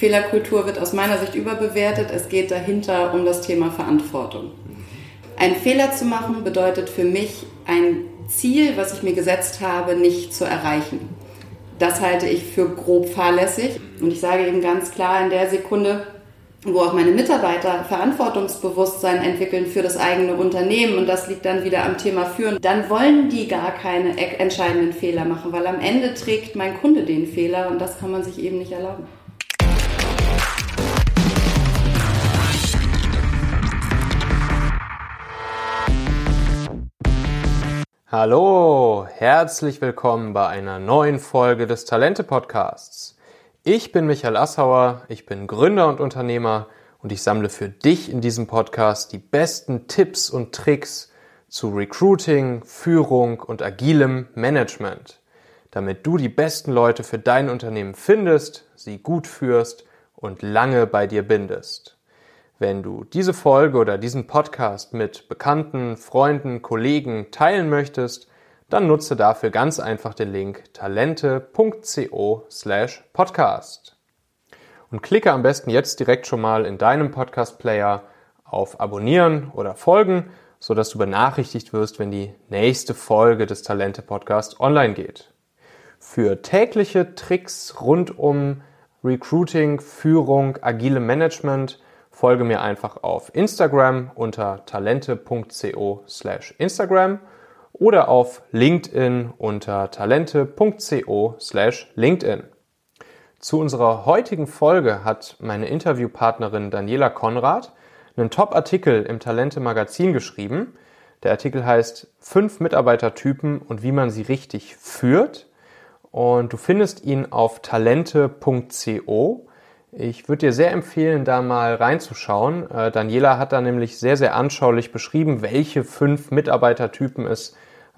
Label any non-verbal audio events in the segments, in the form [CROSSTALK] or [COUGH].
Fehlerkultur wird aus meiner Sicht überbewertet. Es geht dahinter um das Thema Verantwortung. Einen Fehler zu machen bedeutet für mich ein Ziel, was ich mir gesetzt habe, nicht zu erreichen. Das halte ich für grob fahrlässig. Und ich sage eben ganz klar, in der Sekunde, wo auch meine Mitarbeiter Verantwortungsbewusstsein entwickeln für das eigene Unternehmen und das liegt dann wieder am Thema Führen, dann wollen die gar keine entscheidenden Fehler machen, weil am Ende trägt mein Kunde den Fehler und das kann man sich eben nicht erlauben. Hallo, herzlich willkommen bei einer neuen Folge des Talente Podcasts. Ich bin Michael Assauer, ich bin Gründer und Unternehmer und ich sammle für dich in diesem Podcast die besten Tipps und Tricks zu Recruiting, Führung und agilem Management, damit du die besten Leute für dein Unternehmen findest, sie gut führst und lange bei dir bindest. Wenn du diese Folge oder diesen Podcast mit Bekannten, Freunden, Kollegen teilen möchtest, dann nutze dafür ganz einfach den Link talente.co slash podcast. Und klicke am besten jetzt direkt schon mal in deinem Podcast-Player auf Abonnieren oder Folgen, sodass du benachrichtigt wirst, wenn die nächste Folge des Talente Podcast online geht. Für tägliche Tricks rund um Recruiting, Führung, agile Management folge mir einfach auf Instagram unter talente.co slash Instagram oder auf LinkedIn unter talente.co slash LinkedIn. Zu unserer heutigen Folge hat meine Interviewpartnerin Daniela Konrad einen Top-Artikel im Talente Magazin geschrieben. Der Artikel heißt Fünf Mitarbeitertypen und wie man sie richtig führt. Und du findest ihn auf talente.co. Ich würde dir sehr empfehlen, da mal reinzuschauen. Äh, Daniela hat da nämlich sehr, sehr anschaulich beschrieben, welche fünf Mitarbeitertypen es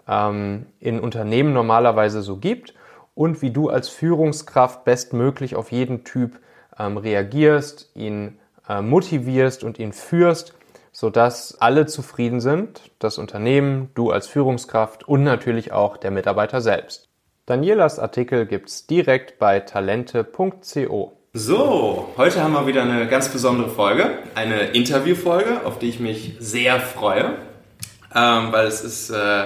ähm, in Unternehmen normalerweise so gibt und wie du als Führungskraft bestmöglich auf jeden Typ ähm, reagierst, ihn äh, motivierst und ihn führst, sodass alle zufrieden sind, das Unternehmen, du als Führungskraft und natürlich auch der Mitarbeiter selbst. Danielas Artikel gibt's direkt bei talente.co. So, heute haben wir wieder eine ganz besondere Folge, eine Interviewfolge, auf die ich mich sehr freue, ähm, weil es ist äh,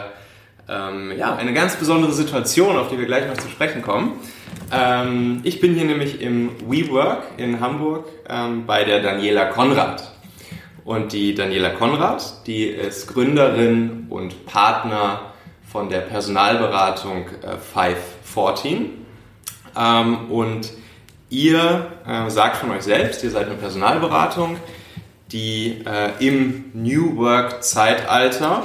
ähm, ja, eine ganz besondere Situation, auf die wir gleich noch zu sprechen kommen. Ähm, ich bin hier nämlich im WeWork in Hamburg ähm, bei der Daniela Konrad. Und die Daniela Konrad, die ist Gründerin und Partner von der Personalberatung äh, 514. Ähm, und ihr äh, sagt von euch selbst, ihr seid eine Personalberatung, die äh, im New Work Zeitalter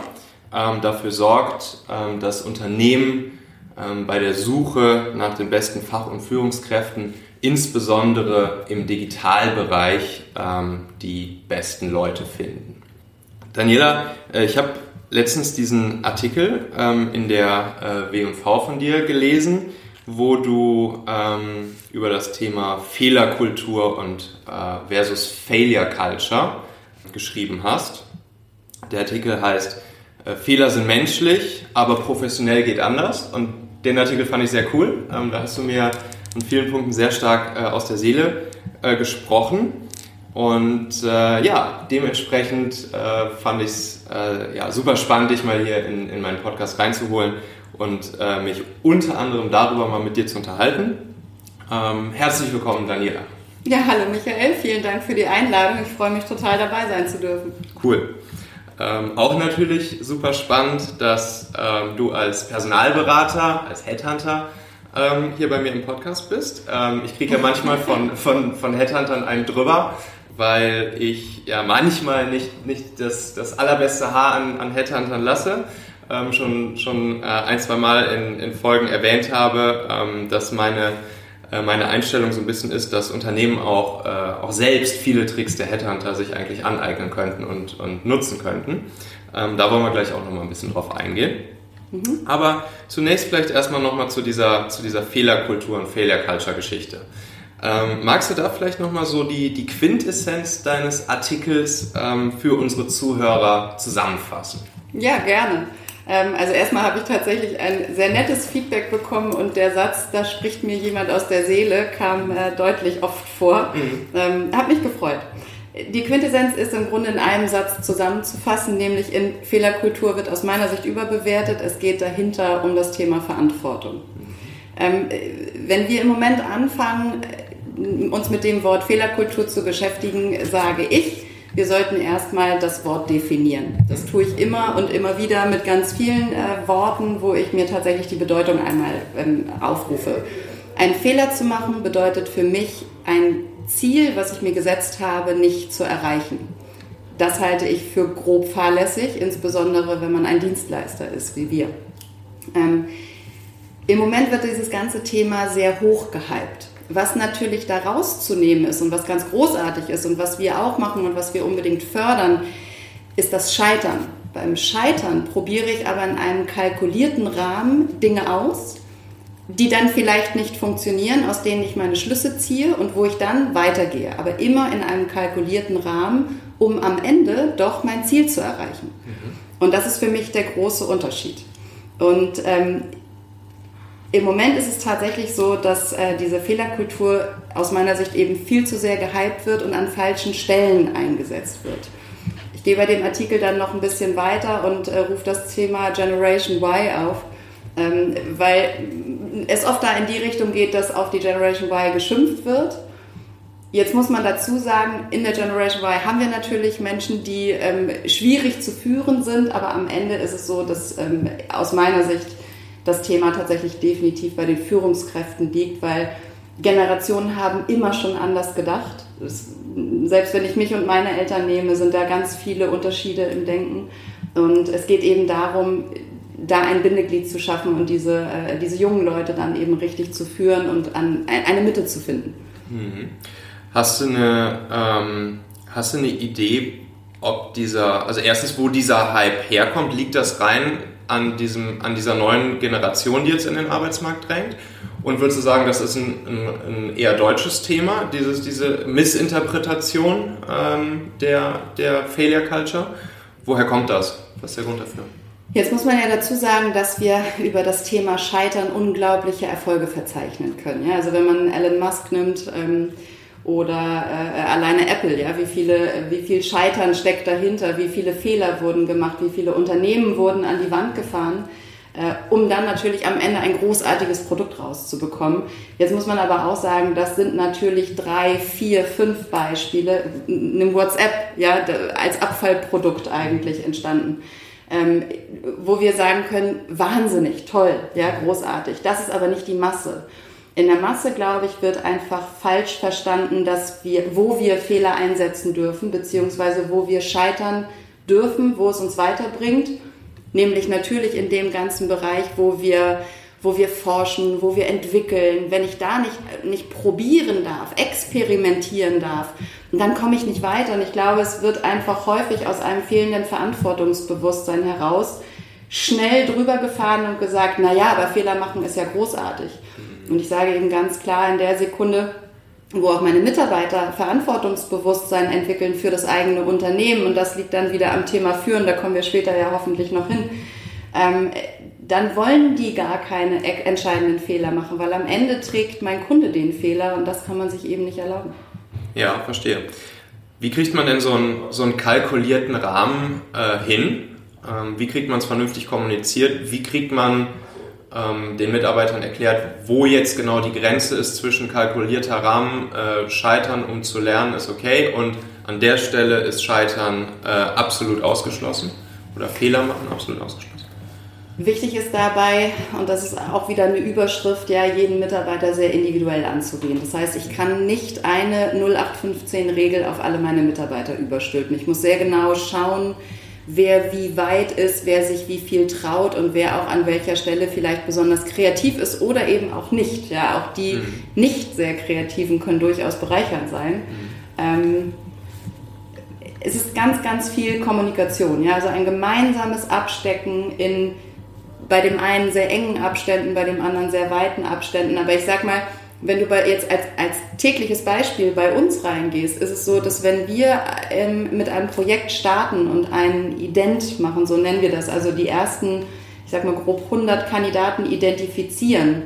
ähm, dafür sorgt, ähm, dass Unternehmen ähm, bei der Suche nach den besten Fach- und Führungskräften insbesondere im Digitalbereich ähm, die besten Leute finden. Daniela, äh, ich habe letztens diesen Artikel ähm, in der äh, W&V von dir gelesen, wo du ähm, über das Thema Fehlerkultur und äh, versus Failure Culture geschrieben hast. Der Artikel heißt äh, Fehler sind menschlich, aber professionell geht anders. Und den Artikel fand ich sehr cool. Ähm, da hast du mir in vielen Punkten sehr stark äh, aus der Seele äh, gesprochen. Und äh, ja, dementsprechend äh, fand ich es äh, ja, super spannend, dich mal hier in, in meinen Podcast reinzuholen und mich unter anderem darüber mal mit dir zu unterhalten. Ähm, herzlich willkommen, Daniela. Ja, hallo Michael, vielen Dank für die Einladung. Ich freue mich total dabei sein zu dürfen. Cool. Ähm, auch natürlich super spannend, dass ähm, du als Personalberater, als Headhunter ähm, hier bei mir im Podcast bist. Ähm, ich kriege ja manchmal [LAUGHS] von, von, von Headhuntern einen drüber, weil ich ja manchmal nicht, nicht das, das allerbeste Haar an, an Headhuntern lasse. Ähm, schon schon äh, ein, zwei Mal in, in Folgen erwähnt habe, ähm, dass meine äh, meine Einstellung so ein bisschen ist, dass Unternehmen auch, äh, auch selbst viele Tricks der Headhunter sich eigentlich aneignen könnten und, und nutzen könnten. Ähm, da wollen wir gleich auch nochmal ein bisschen drauf eingehen. Mhm. Aber zunächst vielleicht erstmal nochmal zu dieser, zu dieser Fehlerkultur und Failure-Culture-Geschichte. Ähm, magst du da vielleicht nochmal so die, die Quintessenz deines Artikels ähm, für unsere Zuhörer zusammenfassen? Ja, gerne. Ähm, also erstmal habe ich tatsächlich ein sehr nettes Feedback bekommen und der Satz, da spricht mir jemand aus der Seele, kam äh, deutlich oft vor. Mhm. Ähm, hat mich gefreut. Die Quintessenz ist im Grunde in einem Satz zusammenzufassen, nämlich in Fehlerkultur wird aus meiner Sicht überbewertet. Es geht dahinter um das Thema Verantwortung. Ähm, wenn wir im Moment anfangen, uns mit dem Wort Fehlerkultur zu beschäftigen, sage ich, wir sollten erstmal das Wort definieren. Das tue ich immer und immer wieder mit ganz vielen äh, Worten, wo ich mir tatsächlich die Bedeutung einmal ähm, aufrufe. Ein Fehler zu machen bedeutet für mich ein Ziel, was ich mir gesetzt habe, nicht zu erreichen. Das halte ich für grob fahrlässig, insbesondere wenn man ein Dienstleister ist wie wir. Ähm, Im Moment wird dieses ganze Thema sehr hoch gehypt. Was natürlich da rauszunehmen ist und was ganz großartig ist und was wir auch machen und was wir unbedingt fördern, ist das Scheitern. Beim Scheitern probiere ich aber in einem kalkulierten Rahmen Dinge aus, die dann vielleicht nicht funktionieren, aus denen ich meine Schlüsse ziehe und wo ich dann weitergehe. Aber immer in einem kalkulierten Rahmen, um am Ende doch mein Ziel zu erreichen. Mhm. Und das ist für mich der große Unterschied. Und ähm, im Moment ist es tatsächlich so, dass äh, diese Fehlerkultur aus meiner Sicht eben viel zu sehr gehypt wird und an falschen Stellen eingesetzt wird. Ich gehe bei dem Artikel dann noch ein bisschen weiter und äh, rufe das Thema Generation Y auf, ähm, weil es oft da in die Richtung geht, dass auf die Generation Y geschimpft wird. Jetzt muss man dazu sagen, in der Generation Y haben wir natürlich Menschen, die ähm, schwierig zu führen sind, aber am Ende ist es so, dass ähm, aus meiner Sicht das Thema tatsächlich definitiv bei den Führungskräften liegt, weil Generationen haben immer schon anders gedacht. Das, selbst wenn ich mich und meine Eltern nehme, sind da ganz viele Unterschiede im Denken. Und es geht eben darum, da ein Bindeglied zu schaffen und diese, äh, diese jungen Leute dann eben richtig zu führen und an, eine Mitte zu finden. Mhm. Hast du eine, ähm, hast du eine Idee, ob dieser, also erstens, wo dieser Hype herkommt, liegt das rein an, diesem, an dieser neuen Generation, die jetzt in den Arbeitsmarkt drängt? Und würdest du sagen, das ist ein, ein, ein eher deutsches Thema, dieses, diese Missinterpretation ähm, der, der Failure Culture? Woher kommt das? Was ist der Grund dafür? Jetzt muss man ja dazu sagen, dass wir [LAUGHS] über das Thema Scheitern unglaubliche Erfolge verzeichnen können. Ja, also wenn man Elon Musk nimmt ähm, oder äh, alleine Apple, ja, wie viele, wie viel Scheitern steckt dahinter, wie viele Fehler wurden gemacht, wie viele Unternehmen wurden an die Wand gefahren, äh, um dann natürlich am Ende ein großartiges Produkt rauszubekommen. Jetzt muss man aber auch sagen, das sind natürlich drei, vier, fünf Beispiele, einem WhatsApp, ja, als Abfallprodukt eigentlich entstanden ähm, wo wir sagen können, wahnsinnig, toll, ja, großartig. Das ist aber nicht die Masse. In der Masse, glaube ich, wird einfach falsch verstanden, dass wir, wo wir Fehler einsetzen dürfen, beziehungsweise wo wir scheitern dürfen, wo es uns weiterbringt. Nämlich natürlich in dem ganzen Bereich, wo wir wo wir forschen, wo wir entwickeln, wenn ich da nicht, nicht probieren darf, experimentieren darf, dann komme ich nicht weiter. Und ich glaube, es wird einfach häufig aus einem fehlenden Verantwortungsbewusstsein heraus schnell drüber gefahren und gesagt, na ja, aber Fehler machen ist ja großartig. Und ich sage eben ganz klar in der Sekunde, wo auch meine Mitarbeiter Verantwortungsbewusstsein entwickeln für das eigene Unternehmen, und das liegt dann wieder am Thema Führen, da kommen wir später ja hoffentlich noch hin, ähm, dann wollen die gar keine entscheidenden Fehler machen, weil am Ende trägt mein Kunde den Fehler und das kann man sich eben nicht erlauben. Ja, verstehe. Wie kriegt man denn so einen, so einen kalkulierten Rahmen äh, hin? Ähm, wie kriegt man es vernünftig kommuniziert? Wie kriegt man ähm, den Mitarbeitern erklärt, wo jetzt genau die Grenze ist zwischen kalkulierter Rahmen, äh, Scheitern, um zu lernen, ist okay und an der Stelle ist Scheitern äh, absolut ausgeschlossen oder Fehler machen absolut ausgeschlossen? Wichtig ist dabei, und das ist auch wieder eine Überschrift, ja, jeden Mitarbeiter sehr individuell anzugehen. Das heißt, ich kann nicht eine 0815-Regel auf alle meine Mitarbeiter überstülpen. Ich muss sehr genau schauen, wer wie weit ist, wer sich wie viel traut und wer auch an welcher Stelle vielleicht besonders kreativ ist oder eben auch nicht. Ja, auch die mhm. nicht sehr kreativen können durchaus bereichernd sein. Mhm. Ähm, es ist ganz, ganz viel Kommunikation, ja, also ein gemeinsames Abstecken in bei dem einen sehr engen Abständen, bei dem anderen sehr weiten Abständen. Aber ich sag mal, Wenn du bei jetzt als, als tägliches Beispiel bei uns reingehst, ist es so, dass wenn wir ähm, mit einem Projekt starten und ein Ident machen, so nennen wir das, also die ersten, ich sag mal grob 100 Kandidaten identifizieren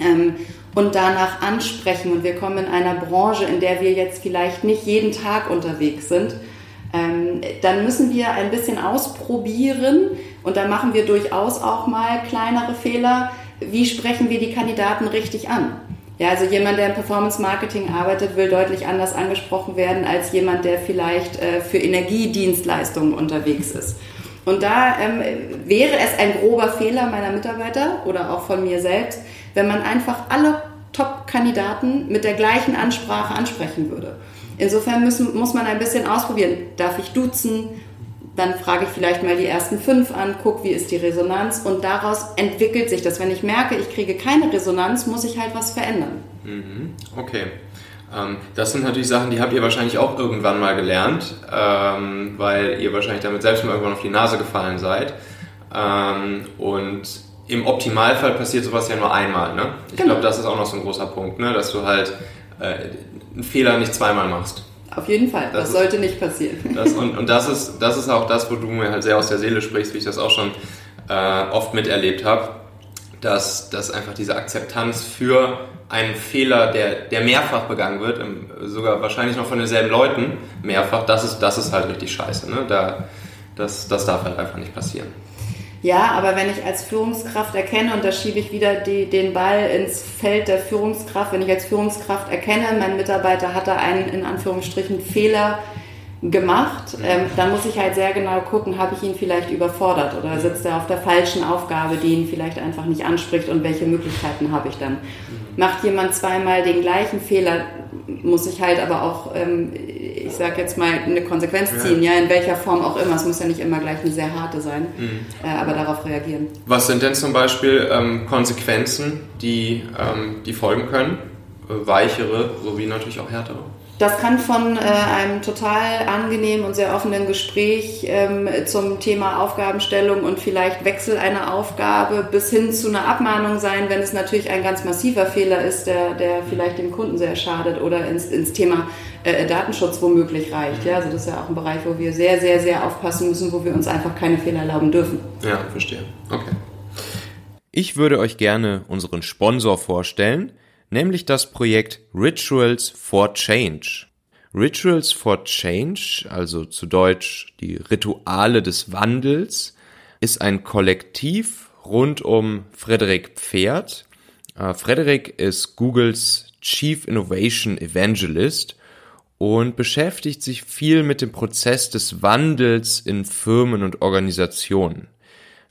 ähm, und danach ansprechen und wir kommen in einer Branche, in der wir jetzt vielleicht nicht jeden Tag unterwegs sind, ähm, dann müssen wir ein bisschen ausprobieren und dann machen wir durchaus auch mal kleinere Fehler. Wie sprechen wir die Kandidaten richtig an? Ja, also jemand, der im Performance Marketing arbeitet, will deutlich anders angesprochen werden als jemand, der vielleicht äh, für Energiedienstleistungen unterwegs ist. Und da ähm, wäre es ein grober Fehler meiner Mitarbeiter oder auch von mir selbst, wenn man einfach alle Top-Kandidaten mit der gleichen Ansprache ansprechen würde. Insofern müssen, muss man ein bisschen ausprobieren. Darf ich duzen? Dann frage ich vielleicht mal die ersten fünf an, guck, wie ist die Resonanz und daraus entwickelt sich das. Wenn ich merke, ich kriege keine Resonanz, muss ich halt was verändern. Mhm. Okay. Ähm, das sind natürlich Sachen, die habt ihr wahrscheinlich auch irgendwann mal gelernt, ähm, weil ihr wahrscheinlich damit selbst mal irgendwann auf die Nase gefallen seid. Ähm, und im Optimalfall passiert sowas ja nur einmal. Ne? Ich genau. glaube, das ist auch noch so ein großer Punkt, ne? dass du halt äh, einen Fehler nicht zweimal machst. Auf jeden Fall, das, das ist, sollte nicht passieren. Das, und und das, ist, das ist auch das, wo du mir halt sehr aus der Seele sprichst, wie ich das auch schon äh, oft miterlebt habe, dass, dass einfach diese Akzeptanz für einen Fehler, der, der mehrfach begangen wird, sogar wahrscheinlich noch von denselben Leuten mehrfach, das ist, das ist halt richtig scheiße. Ne? Da, das, das darf halt einfach nicht passieren. Ja, aber wenn ich als Führungskraft erkenne, und da schiebe ich wieder die, den Ball ins Feld der Führungskraft, wenn ich als Führungskraft erkenne, mein Mitarbeiter hat da einen in Anführungsstrichen Fehler gemacht, ähm, dann muss ich halt sehr genau gucken, habe ich ihn vielleicht überfordert oder sitzt er auf der falschen Aufgabe, die ihn vielleicht einfach nicht anspricht und welche Möglichkeiten habe ich dann. Macht jemand zweimal den gleichen Fehler, muss ich halt aber auch, ähm, ich sage jetzt mal, eine Konsequenz ziehen, ja. ja. in welcher Form auch immer. Es muss ja nicht immer gleich eine sehr harte sein, mhm. äh, aber darauf reagieren. Was sind denn zum Beispiel ähm, Konsequenzen, die, ähm, die folgen können? Weichere sowie natürlich auch härtere? Das kann von äh, einem total angenehmen und sehr offenen Gespräch ähm, zum Thema Aufgabenstellung und vielleicht Wechsel einer Aufgabe bis hin zu einer Abmahnung sein, wenn es natürlich ein ganz massiver Fehler ist, der, der vielleicht dem Kunden sehr schadet oder ins, ins Thema äh, Datenschutz womöglich reicht. Ja? Also das ist ja auch ein Bereich, wo wir sehr, sehr, sehr aufpassen müssen, wo wir uns einfach keine Fehler erlauben dürfen. Ja, verstehe. Okay. Ich würde euch gerne unseren Sponsor vorstellen – nämlich das Projekt Rituals for Change. Rituals for Change, also zu Deutsch die Rituale des Wandels, ist ein Kollektiv rund um Frederik Pferd. Äh, Frederik ist Googles Chief Innovation Evangelist und beschäftigt sich viel mit dem Prozess des Wandels in Firmen und Organisationen.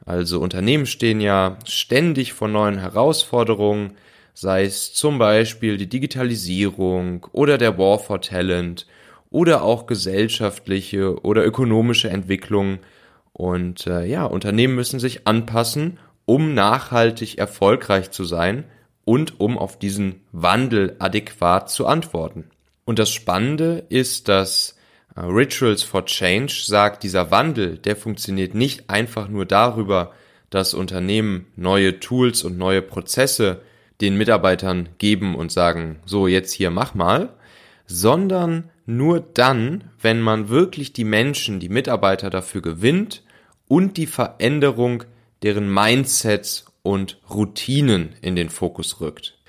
Also Unternehmen stehen ja ständig vor neuen Herausforderungen, sei es zum Beispiel die Digitalisierung oder der War for Talent oder auch gesellschaftliche oder ökonomische Entwicklungen. Und äh, ja, Unternehmen müssen sich anpassen, um nachhaltig erfolgreich zu sein und um auf diesen Wandel adäquat zu antworten. Und das Spannende ist, dass äh, Rituals for Change sagt, dieser Wandel, der funktioniert nicht einfach nur darüber, dass Unternehmen neue Tools und neue Prozesse den Mitarbeitern geben und sagen, so jetzt hier mach mal, sondern nur dann, wenn man wirklich die Menschen, die Mitarbeiter dafür gewinnt und die Veränderung deren Mindsets und Routinen in den Fokus rückt.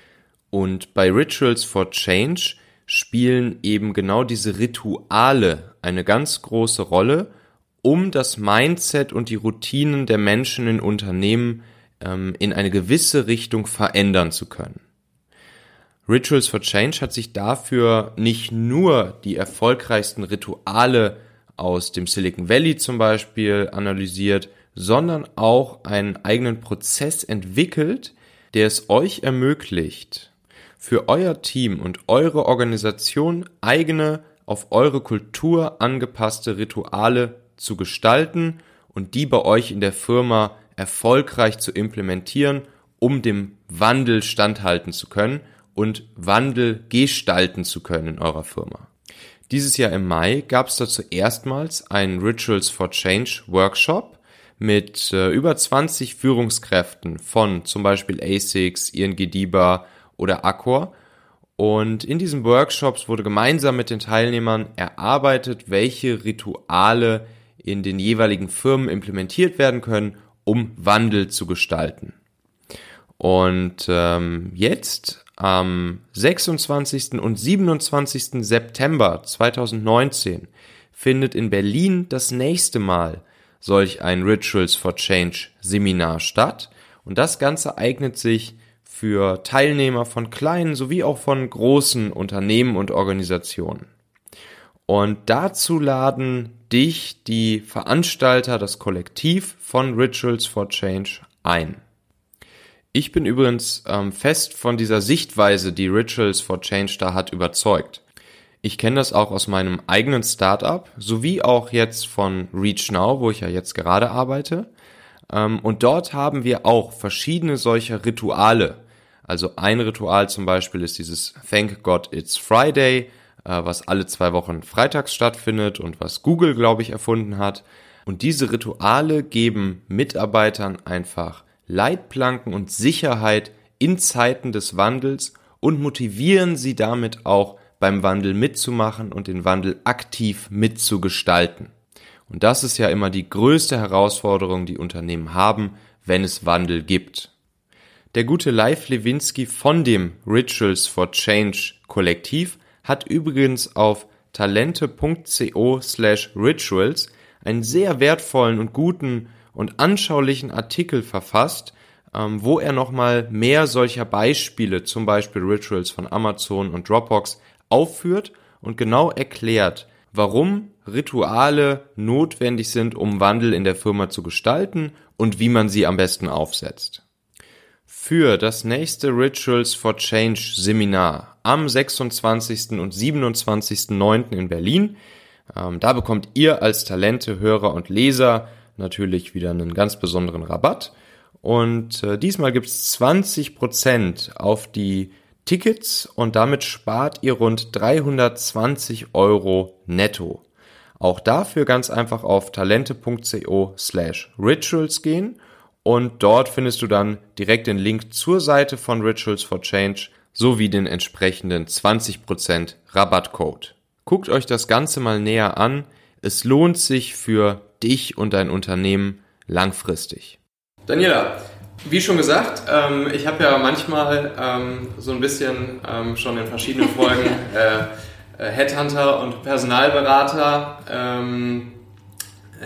Und bei Rituals for Change spielen eben genau diese Rituale eine ganz große Rolle, um das Mindset und die Routinen der Menschen in Unternehmen ähm, in eine gewisse Richtung verändern zu können. Rituals for Change hat sich dafür nicht nur die erfolgreichsten Rituale aus dem Silicon Valley zum Beispiel analysiert, sondern auch einen eigenen Prozess entwickelt, der es euch ermöglicht, für euer Team und eure Organisation eigene, auf eure Kultur angepasste Rituale zu gestalten und die bei euch in der Firma erfolgreich zu implementieren, um dem Wandel standhalten zu können und Wandel gestalten zu können in eurer Firma. Dieses Jahr im Mai gab es dazu erstmals einen Rituals for Change Workshop mit äh, über 20 Führungskräften von zum Beispiel ASICS, ING DIBA oder Accor Und in diesen Workshops wurde gemeinsam mit den Teilnehmern erarbeitet, welche Rituale in den jeweiligen Firmen implementiert werden können, um Wandel zu gestalten. Und ähm, jetzt am 26. und 27. September 2019 findet in Berlin das nächste Mal solch ein Rituals for Change Seminar statt. Und das Ganze eignet sich für Teilnehmer von kleinen sowie auch von großen Unternehmen und Organisationen. Und dazu laden dich die Veranstalter, das Kollektiv von Rituals for Change ein. Ich bin übrigens ähm, fest von dieser Sichtweise, die Rituals for Change da hat, überzeugt. Ich kenne das auch aus meinem eigenen Startup, sowie auch jetzt von ReachNow, wo ich ja jetzt gerade arbeite. Ähm, und dort haben wir auch verschiedene solcher Rituale. Also ein Ritual zum Beispiel ist dieses Thank God It's Friday, was alle zwei Wochen freitags stattfindet und was Google, glaube ich, erfunden hat. Und diese Rituale geben Mitarbeitern einfach Leitplanken und Sicherheit in Zeiten des Wandels und motivieren sie damit auch beim Wandel mitzumachen und den Wandel aktiv mitzugestalten. Und das ist ja immer die größte Herausforderung, die Unternehmen haben, wenn es Wandel gibt. Der gute Leif Lewinsky von dem Rituals for Change Kollektiv hat übrigens auf talente.co slash rituals einen sehr wertvollen und guten und anschaulichen Artikel verfasst, ähm, wo er nochmal mehr solcher Beispiele, zum Beispiel Rituals von Amazon und Dropbox, aufführt und genau erklärt, warum Rituale notwendig sind, um Wandel in der Firma zu gestalten und wie man sie am besten aufsetzt. Für das nächste Rituals for Change Seminar am 26. und 27.09. in Berlin, ähm, da bekommt ihr als Talente, Hörer und Leser natürlich wieder einen ganz besonderen Rabatt. Und äh, diesmal gibt's 20% auf die Tickets und damit spart ihr rund 320 Euro netto. Auch dafür ganz einfach auf talente.co slash rituals gehen und dort findest du dann direkt den Link zur Seite von Rituals for Change sowie den entsprechenden 20% Rabattcode. Guckt euch das Ganze mal näher an. Es lohnt sich für dich und dein Unternehmen langfristig. Daniela, wie schon gesagt, ähm, ich habe ja manchmal ähm, so ein bisschen ähm, schon in verschiedenen Folgen [LAUGHS] äh, äh, Headhunter und Personalberater ähm,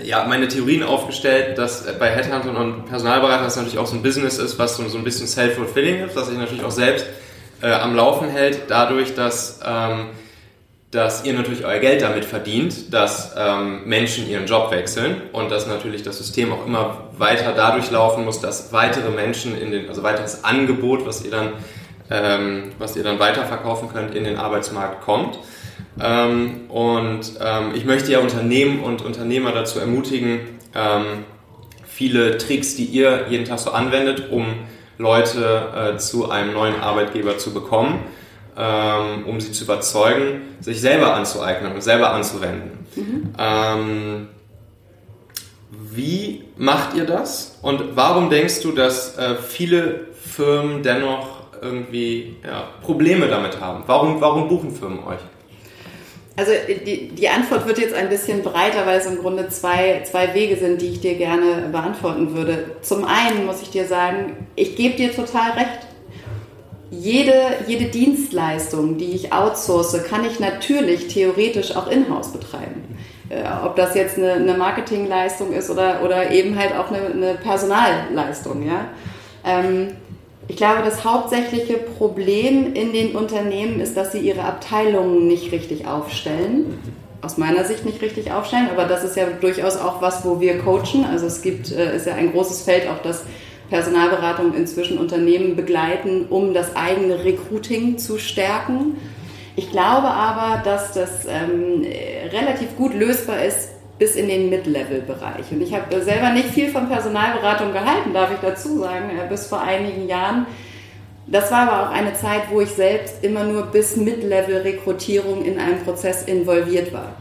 ja, meine Theorien aufgestellt, dass bei Headhuntern und Personalberatern das natürlich auch so ein Business ist, was so, so ein bisschen self-fulfilling ist, was sich natürlich auch selbst äh, am Laufen hält, dadurch, dass ähm, dass ihr natürlich euer Geld damit verdient, dass ähm, Menschen ihren Job wechseln und dass natürlich das System auch immer weiter dadurch laufen muss, dass weitere Menschen in den, also weiteres Angebot, was ihr dann, ähm, was ihr dann weiterverkaufen könnt, in den Arbeitsmarkt kommt. Ähm, und ähm, ich möchte ja Unternehmen und Unternehmer dazu ermutigen, ähm, viele Tricks, die ihr jeden Tag so anwendet, um Leute äh, zu einem neuen Arbeitgeber zu bekommen ähm, um sie zu überzeugen, sich selber anzueignen und selber anzuwenden. Mhm. Ähm, wie macht ihr das und warum denkst du, dass äh, viele Firmen dennoch irgendwie ja, Probleme damit haben? Warum, warum buchen Firmen euch? Also die, die Antwort wird jetzt ein bisschen breiter, weil es im Grunde zwei, zwei Wege sind, die ich dir gerne beantworten würde. Zum einen muss ich dir sagen, ich gebe dir total recht jede, jede Dienstleistung, die ich outsource, kann ich natürlich theoretisch auch in-house betreiben. Äh, ob das jetzt eine, eine, Marketingleistung ist oder, oder eben halt auch eine, eine Personalleistung. Ja? Ähm, ich glaube, das hauptsächliche Problem in den Unternehmen ist, dass sie ihre Abteilungen nicht richtig aufstellen. Aus meiner Sicht nicht richtig aufstellen, aber das ist ja durchaus auch was, wo wir coachen. Also es gibt, äh, ist ja ein großes Feld auch das Personalberatung inzwischen Unternehmen begleiten, um das eigene Recruiting zu stärken. Ich glaube aber, dass das ähm, relativ gut lösbar ist bis in den Mid-Level-Bereich. Und ich habe selber nicht viel von Personalberatung gehalten, darf ich dazu sagen, äh, bis vor einigen Jahren. Das war aber auch eine Zeit, wo ich selbst immer nur bis Mid-Level-Rekrutierung in einem Prozess involviert war.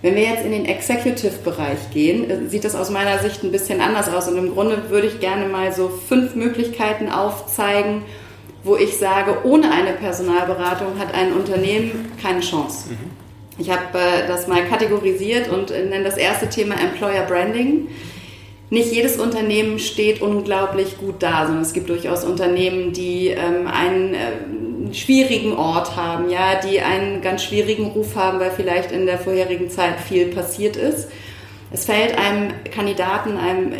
Wenn wir jetzt in den Executive-Bereich gehen, äh, sieht das aus meiner Sicht ein bisschen anders aus. Und im Grunde würde ich gerne mal so fünf Möglichkeiten aufzeigen, wo ich sage, ohne eine Personalberatung hat ein Unternehmen keine Chance. Mhm. Ich habe äh, das mal kategorisiert und äh, nenne das erste Thema Employer Branding. Nicht jedes Unternehmen steht unglaublich gut da, sondern es gibt durchaus Unternehmen, die ähm, einen äh, schwierigen Ort haben, ja, die einen ganz schwierigen Ruf haben, weil vielleicht in der vorherigen Zeit viel passiert ist. Es fällt einem Kandidaten, einem,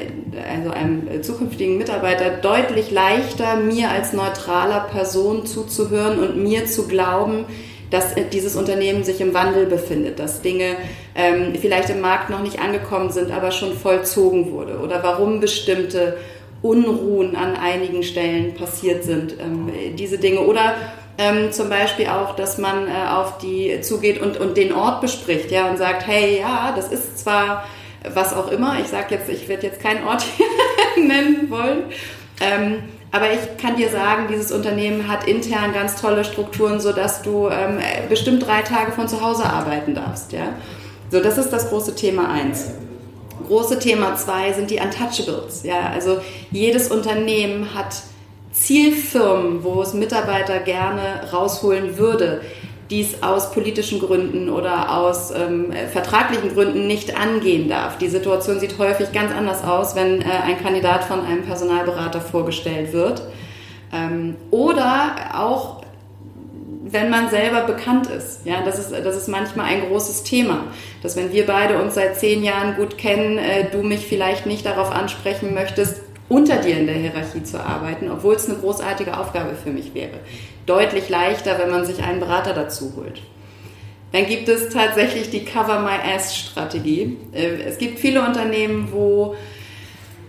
also einem zukünftigen Mitarbeiter deutlich leichter, mir als neutraler Person zuzuhören und mir zu glauben, dass dieses Unternehmen sich im Wandel befindet, dass Dinge ähm, vielleicht im Markt noch nicht angekommen sind, aber schon vollzogen wurde. Oder warum bestimmte Unruhen an einigen Stellen passiert sind, ähm, diese Dinge. Oder ähm, zum Beispiel auch, dass man äh, auf die zugeht und, und den Ort bespricht, ja, und sagt, hey, ja, das ist zwar was auch immer, ich sage jetzt, ich werde jetzt keinen Ort [LAUGHS] hier nennen wollen, ähm, aber ich kann dir sagen, dieses Unternehmen hat intern ganz tolle Strukturen, sodass du ähm, bestimmt drei Tage von zu Hause arbeiten darfst. Ja? So, das ist das große Thema eins. Große Thema zwei sind die Untouchables. Ja? Also jedes Unternehmen hat Zielfirmen, wo es Mitarbeiter gerne rausholen würde dies aus politischen Gründen oder aus ähm, vertraglichen Gründen nicht angehen darf. Die Situation sieht häufig ganz anders aus, wenn äh, ein Kandidat von einem Personalberater vorgestellt wird. Ähm, oder auch wenn man selber bekannt ist. Ja, das ist, das ist manchmal ein großes Thema. Dass wenn wir beide uns seit zehn Jahren gut kennen, äh, du mich vielleicht nicht darauf ansprechen möchtest, unter dir in der Hierarchie zu arbeiten, obwohl es eine großartige Aufgabe für mich wäre deutlich leichter, wenn man sich einen Berater dazu holt. Dann gibt es tatsächlich die Cover My Ass Strategie. Äh, es gibt viele Unternehmen, wo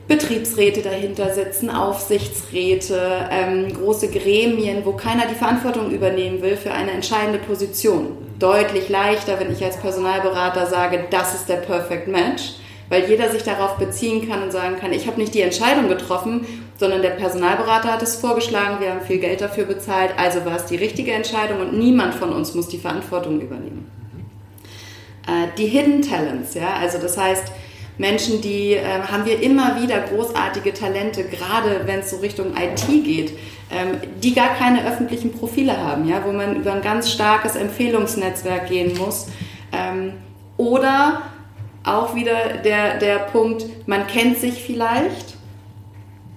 Betriebsräte dahinter sitzen, Aufsichtsräte, ähm, große Gremien, wo keiner die Verantwortung übernehmen will für eine entscheidende Position. Deutlich leichter, wenn ich als Personalberater sage, das ist der Perfect Match, weil jeder sich darauf beziehen kann und sagen kann, ich habe nicht die Entscheidung getroffen, sondern der Personalberater hat es vorgeschlagen, wir haben viel Geld dafür bezahlt, also war es die richtige Entscheidung und niemand von uns muss die Verantwortung übernehmen. Äh, die Hidden Talents, ja, also das heißt, Menschen, die äh, haben wir immer wieder großartige Talente, gerade wenn es so Richtung IT geht, ähm, die gar keine öffentlichen Profile haben, ja, wo man über ein ganz starkes Empfehlungsnetzwerk gehen muss. Ähm, oder auch wieder der, der Punkt, man kennt sich vielleicht,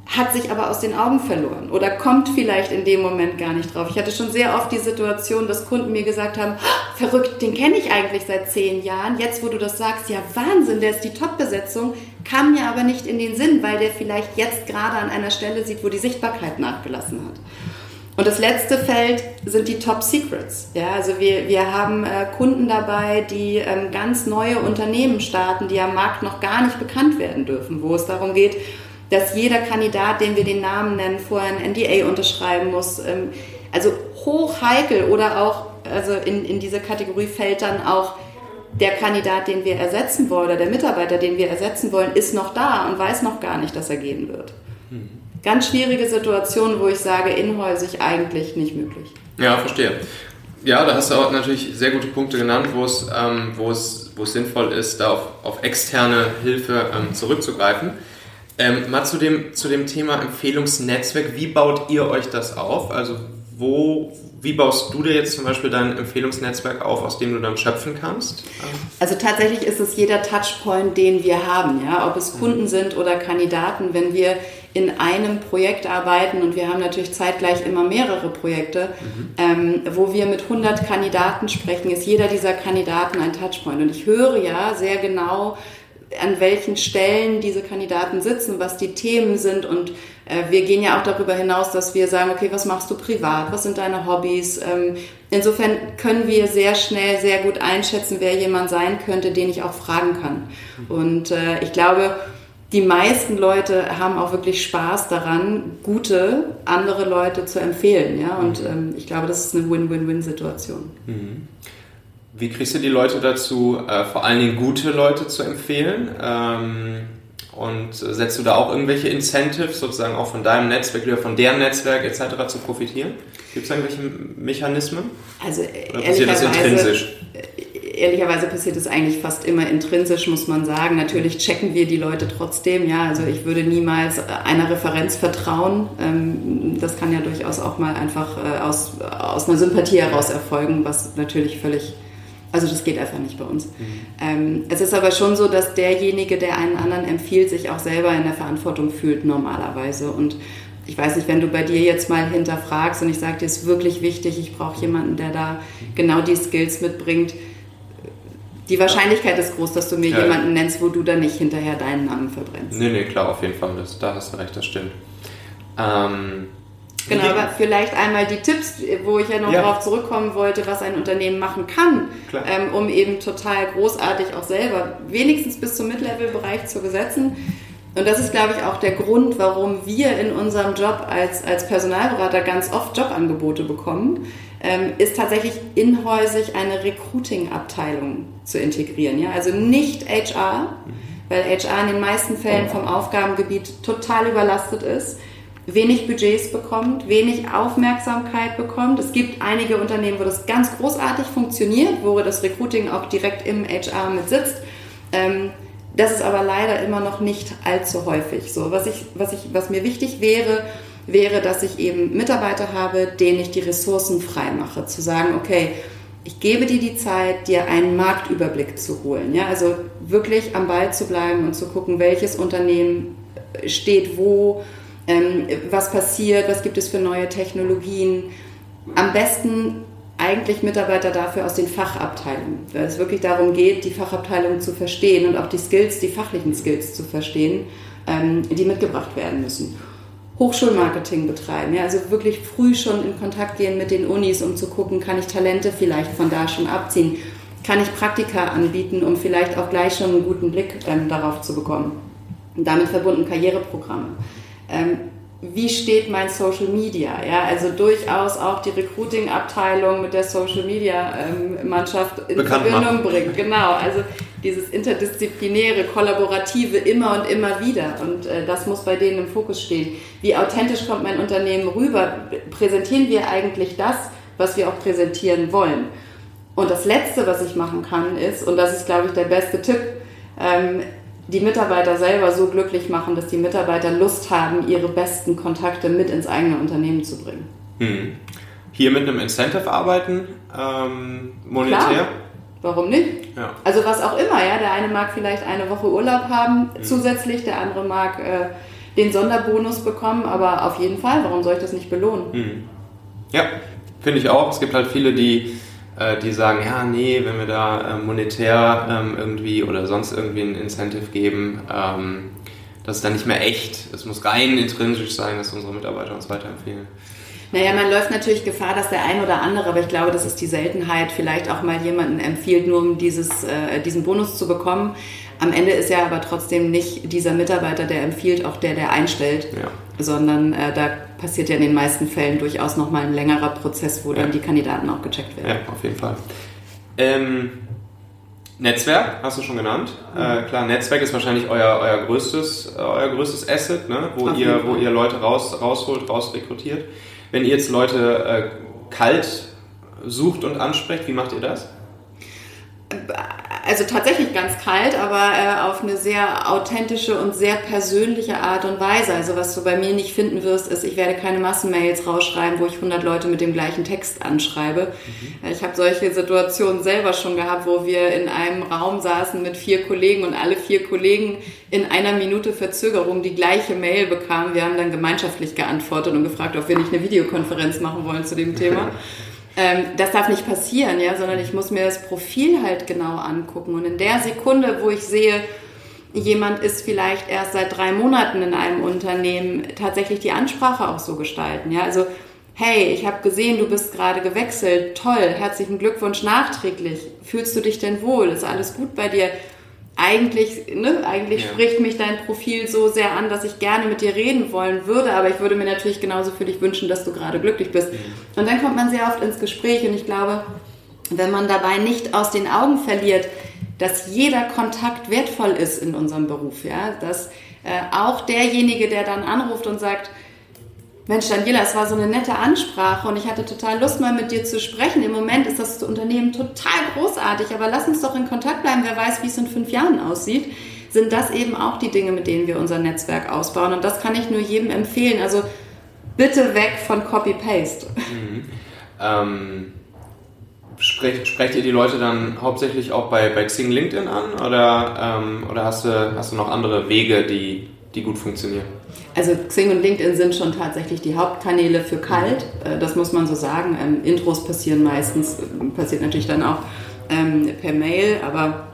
hat sich aber aus den Augen verloren oder kommt vielleicht in dem Moment gar nicht drauf. Ich hatte schon sehr oft die Situation, dass Kunden mir gesagt haben, oh, verrückt, den kenne ich eigentlich seit zehn Jahren. Jetzt, wo du das sagst, ja Wahnsinn, der ist die Top-Besetzung, kam mir aber nicht in den Sinn, weil der vielleicht jetzt gerade an einer Stelle sieht, wo die Sichtbarkeit nachgelassen hat. Und das letzte Feld sind die Top Secrets. Ja, also wir, wir haben äh, Kunden dabei, die ähm, ganz neue Unternehmen starten, die am Markt noch gar nicht bekannt werden dürfen, wo es darum geht, dass jeder Kandidat, den wir den Namen nennen, vorher ein NDA unterschreiben muss. Ähm, also hoch heikel oder auch, also in, in diese Kategorie fällt dann auch der Kandidat, den wir ersetzen wollen, oder der Mitarbeiter, den wir ersetzen wollen, ist noch da und weiß noch gar nicht, dass er gehen wird. Mhm ganz schwierige Situation, wo ich sage, inhäusig eigentlich nicht möglich. Ja, verstehe. Ja, da hast du auch natürlich sehr gute Punkte genannt, wo es, ähm, wo es, wo es sinnvoll ist, da auf, auf externe Hilfe ähm, zurückzugreifen. Ähm, mal zu dem, zu dem Thema Empfehlungsnetzwerk. Wie baut ihr euch das auf? Also wo, wie baust du dir jetzt zum Beispiel dein Empfehlungsnetzwerk auf, aus dem du dann schöpfen kannst? Also tatsächlich ist es jeder Touchpoint, den wir haben, ja, ob es Kunden mhm. sind oder Kandidaten. Wenn wir in einem Projekt arbeiten und wir haben natürlich zeitgleich immer mehrere Projekte, mhm. ähm, wo wir mit 100 Kandidaten sprechen, ist jeder dieser Kandidaten ein Touchpoint. Und ich höre ja sehr genau, an welchen Stellen diese Kandidaten sitzen, was die Themen sind. Und wir gehen ja auch darüber hinaus, dass wir sagen, okay, was machst du privat? Was sind deine Hobbys? Ähm, insofern können wir sehr schnell, sehr gut einschätzen, wer jemand sein könnte, den ich auch fragen kann. Und äh, ich glaube, die meisten Leute haben auch wirklich Spaß daran, gute andere Leute zu empfehlen. Ja? Und mhm. ähm, ich glaube, das ist eine Win-Win-Win-Situation. Mhm. Wie kriegst du die Leute dazu, äh, vor allen Dingen gute Leute zu empfehlen? Ähm, und setzt du da auch irgendwelche Incentives, sozusagen auch von deinem Netzwerk oder von deren Netzwerk etc. zu profitieren? Gibt es irgendwelche Mechanismen? Also, oder passiert das intrinsisch? ehrlicherweise passiert es eigentlich fast immer intrinsisch, muss man sagen. Natürlich checken wir die Leute trotzdem. Ja, also ich würde niemals einer Referenz vertrauen. Ähm, das kann ja durchaus auch mal einfach äh, aus, aus einer Sympathie heraus erfolgen, was natürlich völlig also das geht einfach nicht bei uns. Mhm. Ähm, es ist aber schon so, dass derjenige, der einen anderen empfiehlt, sich auch selber in der Verantwortung fühlt normalerweise. Und ich weiß nicht, wenn du bei dir jetzt mal hinterfragst und ich sage dir, ist wirklich wichtig, ich brauche jemanden, der da genau die Skills mitbringt. Die Wahrscheinlichkeit ist groß, dass du mir ja. jemanden nennst, wo du dann nicht hinterher deinen Namen verbrennst. Nee, nee, klar, auf jeden Fall. Das, da hast du recht, das stimmt. Ähm, Genau, aber vielleicht einmal die Tipps, wo ich ja noch ja. darauf zurückkommen wollte, was ein Unternehmen machen kann, ähm, um eben total großartig auch selber wenigstens bis zum Mid-Level-Bereich zu besetzen. Und das ist, glaube ich, auch der Grund, warum wir in unserem Job als, als Personalberater ganz oft Jobangebote bekommen, ähm, ist tatsächlich inhäusig eine Recruiting-Abteilung zu integrieren. Ja? Also nicht HR, weil HR in den meisten Fällen vom Aufgabengebiet total überlastet ist wenig Budgets bekommt, wenig Aufmerksamkeit bekommt. Es gibt einige Unternehmen, wo das ganz großartig funktioniert, wo das Recruiting auch direkt im HR mit sitzt. Ähm, das ist aber leider immer noch nicht allzu häufig so. Was, ich, was, ich, was mir wichtig wäre, wäre, dass ich eben Mitarbeiter habe, denen ich die Ressourcen frei mache. Zu sagen, okay, ich gebe dir die Zeit, dir einen Marktüberblick zu holen. Ja? Also wirklich am Ball zu bleiben und zu gucken, welches Unternehmen steht wo, ähm, was passiert, was gibt es für neue Technologien. Am besten eigentlich Mitarbeiter dafür aus den Fachabteilungen, weil es wirklich darum geht, die Fachabteilung zu verstehen und auch die Skills, die fachlichen Skills zu verstehen, ähm, die mitgebracht werden müssen. Hochschulmarketing betreiben, ja, also wirklich früh schon in Kontakt gehen mit den Unis, um zu gucken, kann ich Talente vielleicht von da schon abziehen, kann ich Praktika anbieten, um vielleicht auch gleich schon einen guten Blick ähm, darauf zu bekommen. Und damit verbunden Karriereprogramme ähm, wie steht mein Social Media? Ja, also durchaus auch die Recruiting-Abteilung mit der Social Media-Mannschaft ähm, in Bekannt Verbindung machen. bringt. Genau, also dieses interdisziplinäre, kollaborative immer und immer wieder. Und äh, das muss bei denen im Fokus stehen. Wie authentisch kommt mein Unternehmen rüber? Präsentieren wir eigentlich das, was wir auch präsentieren wollen? Und das Letzte, was ich machen kann, ist, und das ist, glaube ich, der beste Tipp, ähm, die Mitarbeiter selber so glücklich machen, dass die Mitarbeiter Lust haben, ihre besten Kontakte mit ins eigene Unternehmen zu bringen. Hm. Hier mit einem Incentive arbeiten, ähm, monetär? Klar. Warum nicht? Ja. Also was auch immer, ja. Der eine mag vielleicht eine Woche Urlaub haben mhm. zusätzlich, der andere mag äh, den Sonderbonus bekommen, aber auf jeden Fall, warum soll ich das nicht belohnen? Mhm. Ja, finde ich auch. Es gibt halt viele, die äh, die sagen, ja, nee, wenn wir da äh, monetär ähm, irgendwie oder sonst irgendwie ein Incentive geben, ähm, das ist dann nicht mehr echt. Es muss rein intrinsisch sein, dass unsere Mitarbeiter uns weiterempfehlen. Naja, man läuft natürlich Gefahr, dass der ein oder andere, aber ich glaube, das ist die Seltenheit, vielleicht auch mal jemanden empfiehlt, nur um dieses, äh, diesen Bonus zu bekommen. Am Ende ist ja aber trotzdem nicht dieser Mitarbeiter, der empfiehlt, auch der, der einstellt, ja. Sondern äh, da passiert ja in den meisten Fällen durchaus nochmal ein längerer Prozess, wo ja. dann die Kandidaten auch gecheckt werden. Ja, auf jeden Fall. Ähm, Netzwerk hast du schon genannt. Mhm. Äh, klar, Netzwerk ist wahrscheinlich euer, euer, größtes, euer größtes Asset, ne? wo, ihr, wo ihr Leute raus, rausholt, rausrekrutiert. Wenn ihr jetzt Leute äh, kalt sucht und ansprecht, wie macht ihr das? Also tatsächlich ganz kalt, aber äh, auf eine sehr authentische und sehr persönliche Art und Weise. Also was du bei mir nicht finden wirst, ist, ich werde keine Massenmails rausschreiben, wo ich 100 Leute mit dem gleichen Text anschreibe. Mhm. Ich habe solche Situationen selber schon gehabt, wo wir in einem Raum saßen mit vier Kollegen und alle vier Kollegen in einer Minute Verzögerung die gleiche Mail bekamen. Wir haben dann gemeinschaftlich geantwortet und gefragt, ob wir nicht eine Videokonferenz machen wollen zu dem Thema. [LAUGHS] Ähm, das darf nicht passieren, ja, sondern ich muss mir das Profil halt genau angucken. Und in der Sekunde, wo ich sehe, jemand ist vielleicht erst seit drei Monaten in einem Unternehmen, tatsächlich die Ansprache auch so gestalten. Ja, also hey, ich habe gesehen, du bist gerade gewechselt, toll, herzlichen Glückwunsch nachträglich. Fühlst du dich denn wohl? Ist alles gut bei dir? Eigentlich, ne, eigentlich ja. spricht mich dein Profil so sehr an, dass ich gerne mit dir reden wollen würde, aber ich würde mir natürlich genauso für dich wünschen, dass du gerade glücklich bist. Mhm. Und dann kommt man sehr oft ins Gespräch und ich glaube, wenn man dabei nicht aus den Augen verliert, dass jeder Kontakt wertvoll ist in unserem Beruf, ja, dass äh, auch derjenige, der dann anruft und sagt, Mensch, Daniela, es war so eine nette Ansprache und ich hatte total Lust, mal mit dir zu sprechen. Im Moment ist das Unternehmen total großartig, aber lass uns doch in Kontakt bleiben. Wer weiß, wie es in fünf Jahren aussieht. Sind das eben auch die Dinge, mit denen wir unser Netzwerk ausbauen? Und das kann ich nur jedem empfehlen. Also bitte weg von Copy-Paste. Mhm. Ähm, sprecht, sprecht ihr die Leute dann hauptsächlich auch bei, bei Xing LinkedIn an oder, ähm, oder hast, du, hast du noch andere Wege, die, die gut funktionieren? Also Xing und LinkedIn sind schon tatsächlich die Hauptkanäle für kalt, äh, das muss man so sagen. Ähm, Intros passieren meistens, äh, passiert natürlich dann auch ähm, per Mail, aber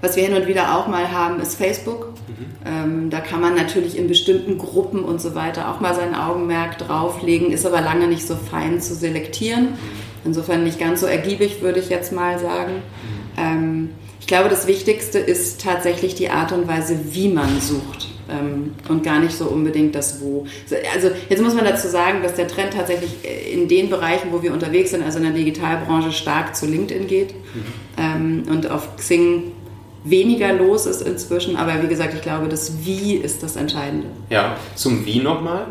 was wir hin und wieder auch mal haben, ist Facebook. Mhm. Ähm, da kann man natürlich in bestimmten Gruppen und so weiter auch mal sein Augenmerk drauflegen, ist aber lange nicht so fein zu selektieren. Mhm. Insofern nicht ganz so ergiebig, würde ich jetzt mal sagen. Mhm. Ähm, ich glaube, das Wichtigste ist tatsächlich die Art und Weise, wie man sucht und gar nicht so unbedingt das Wo. Also jetzt muss man dazu sagen, dass der Trend tatsächlich in den Bereichen, wo wir unterwegs sind, also in der Digitalbranche, stark zu LinkedIn geht mhm. ähm, und auf Xing weniger los ist inzwischen. Aber wie gesagt, ich glaube, das Wie ist das Entscheidende. Ja, zum Wie nochmal.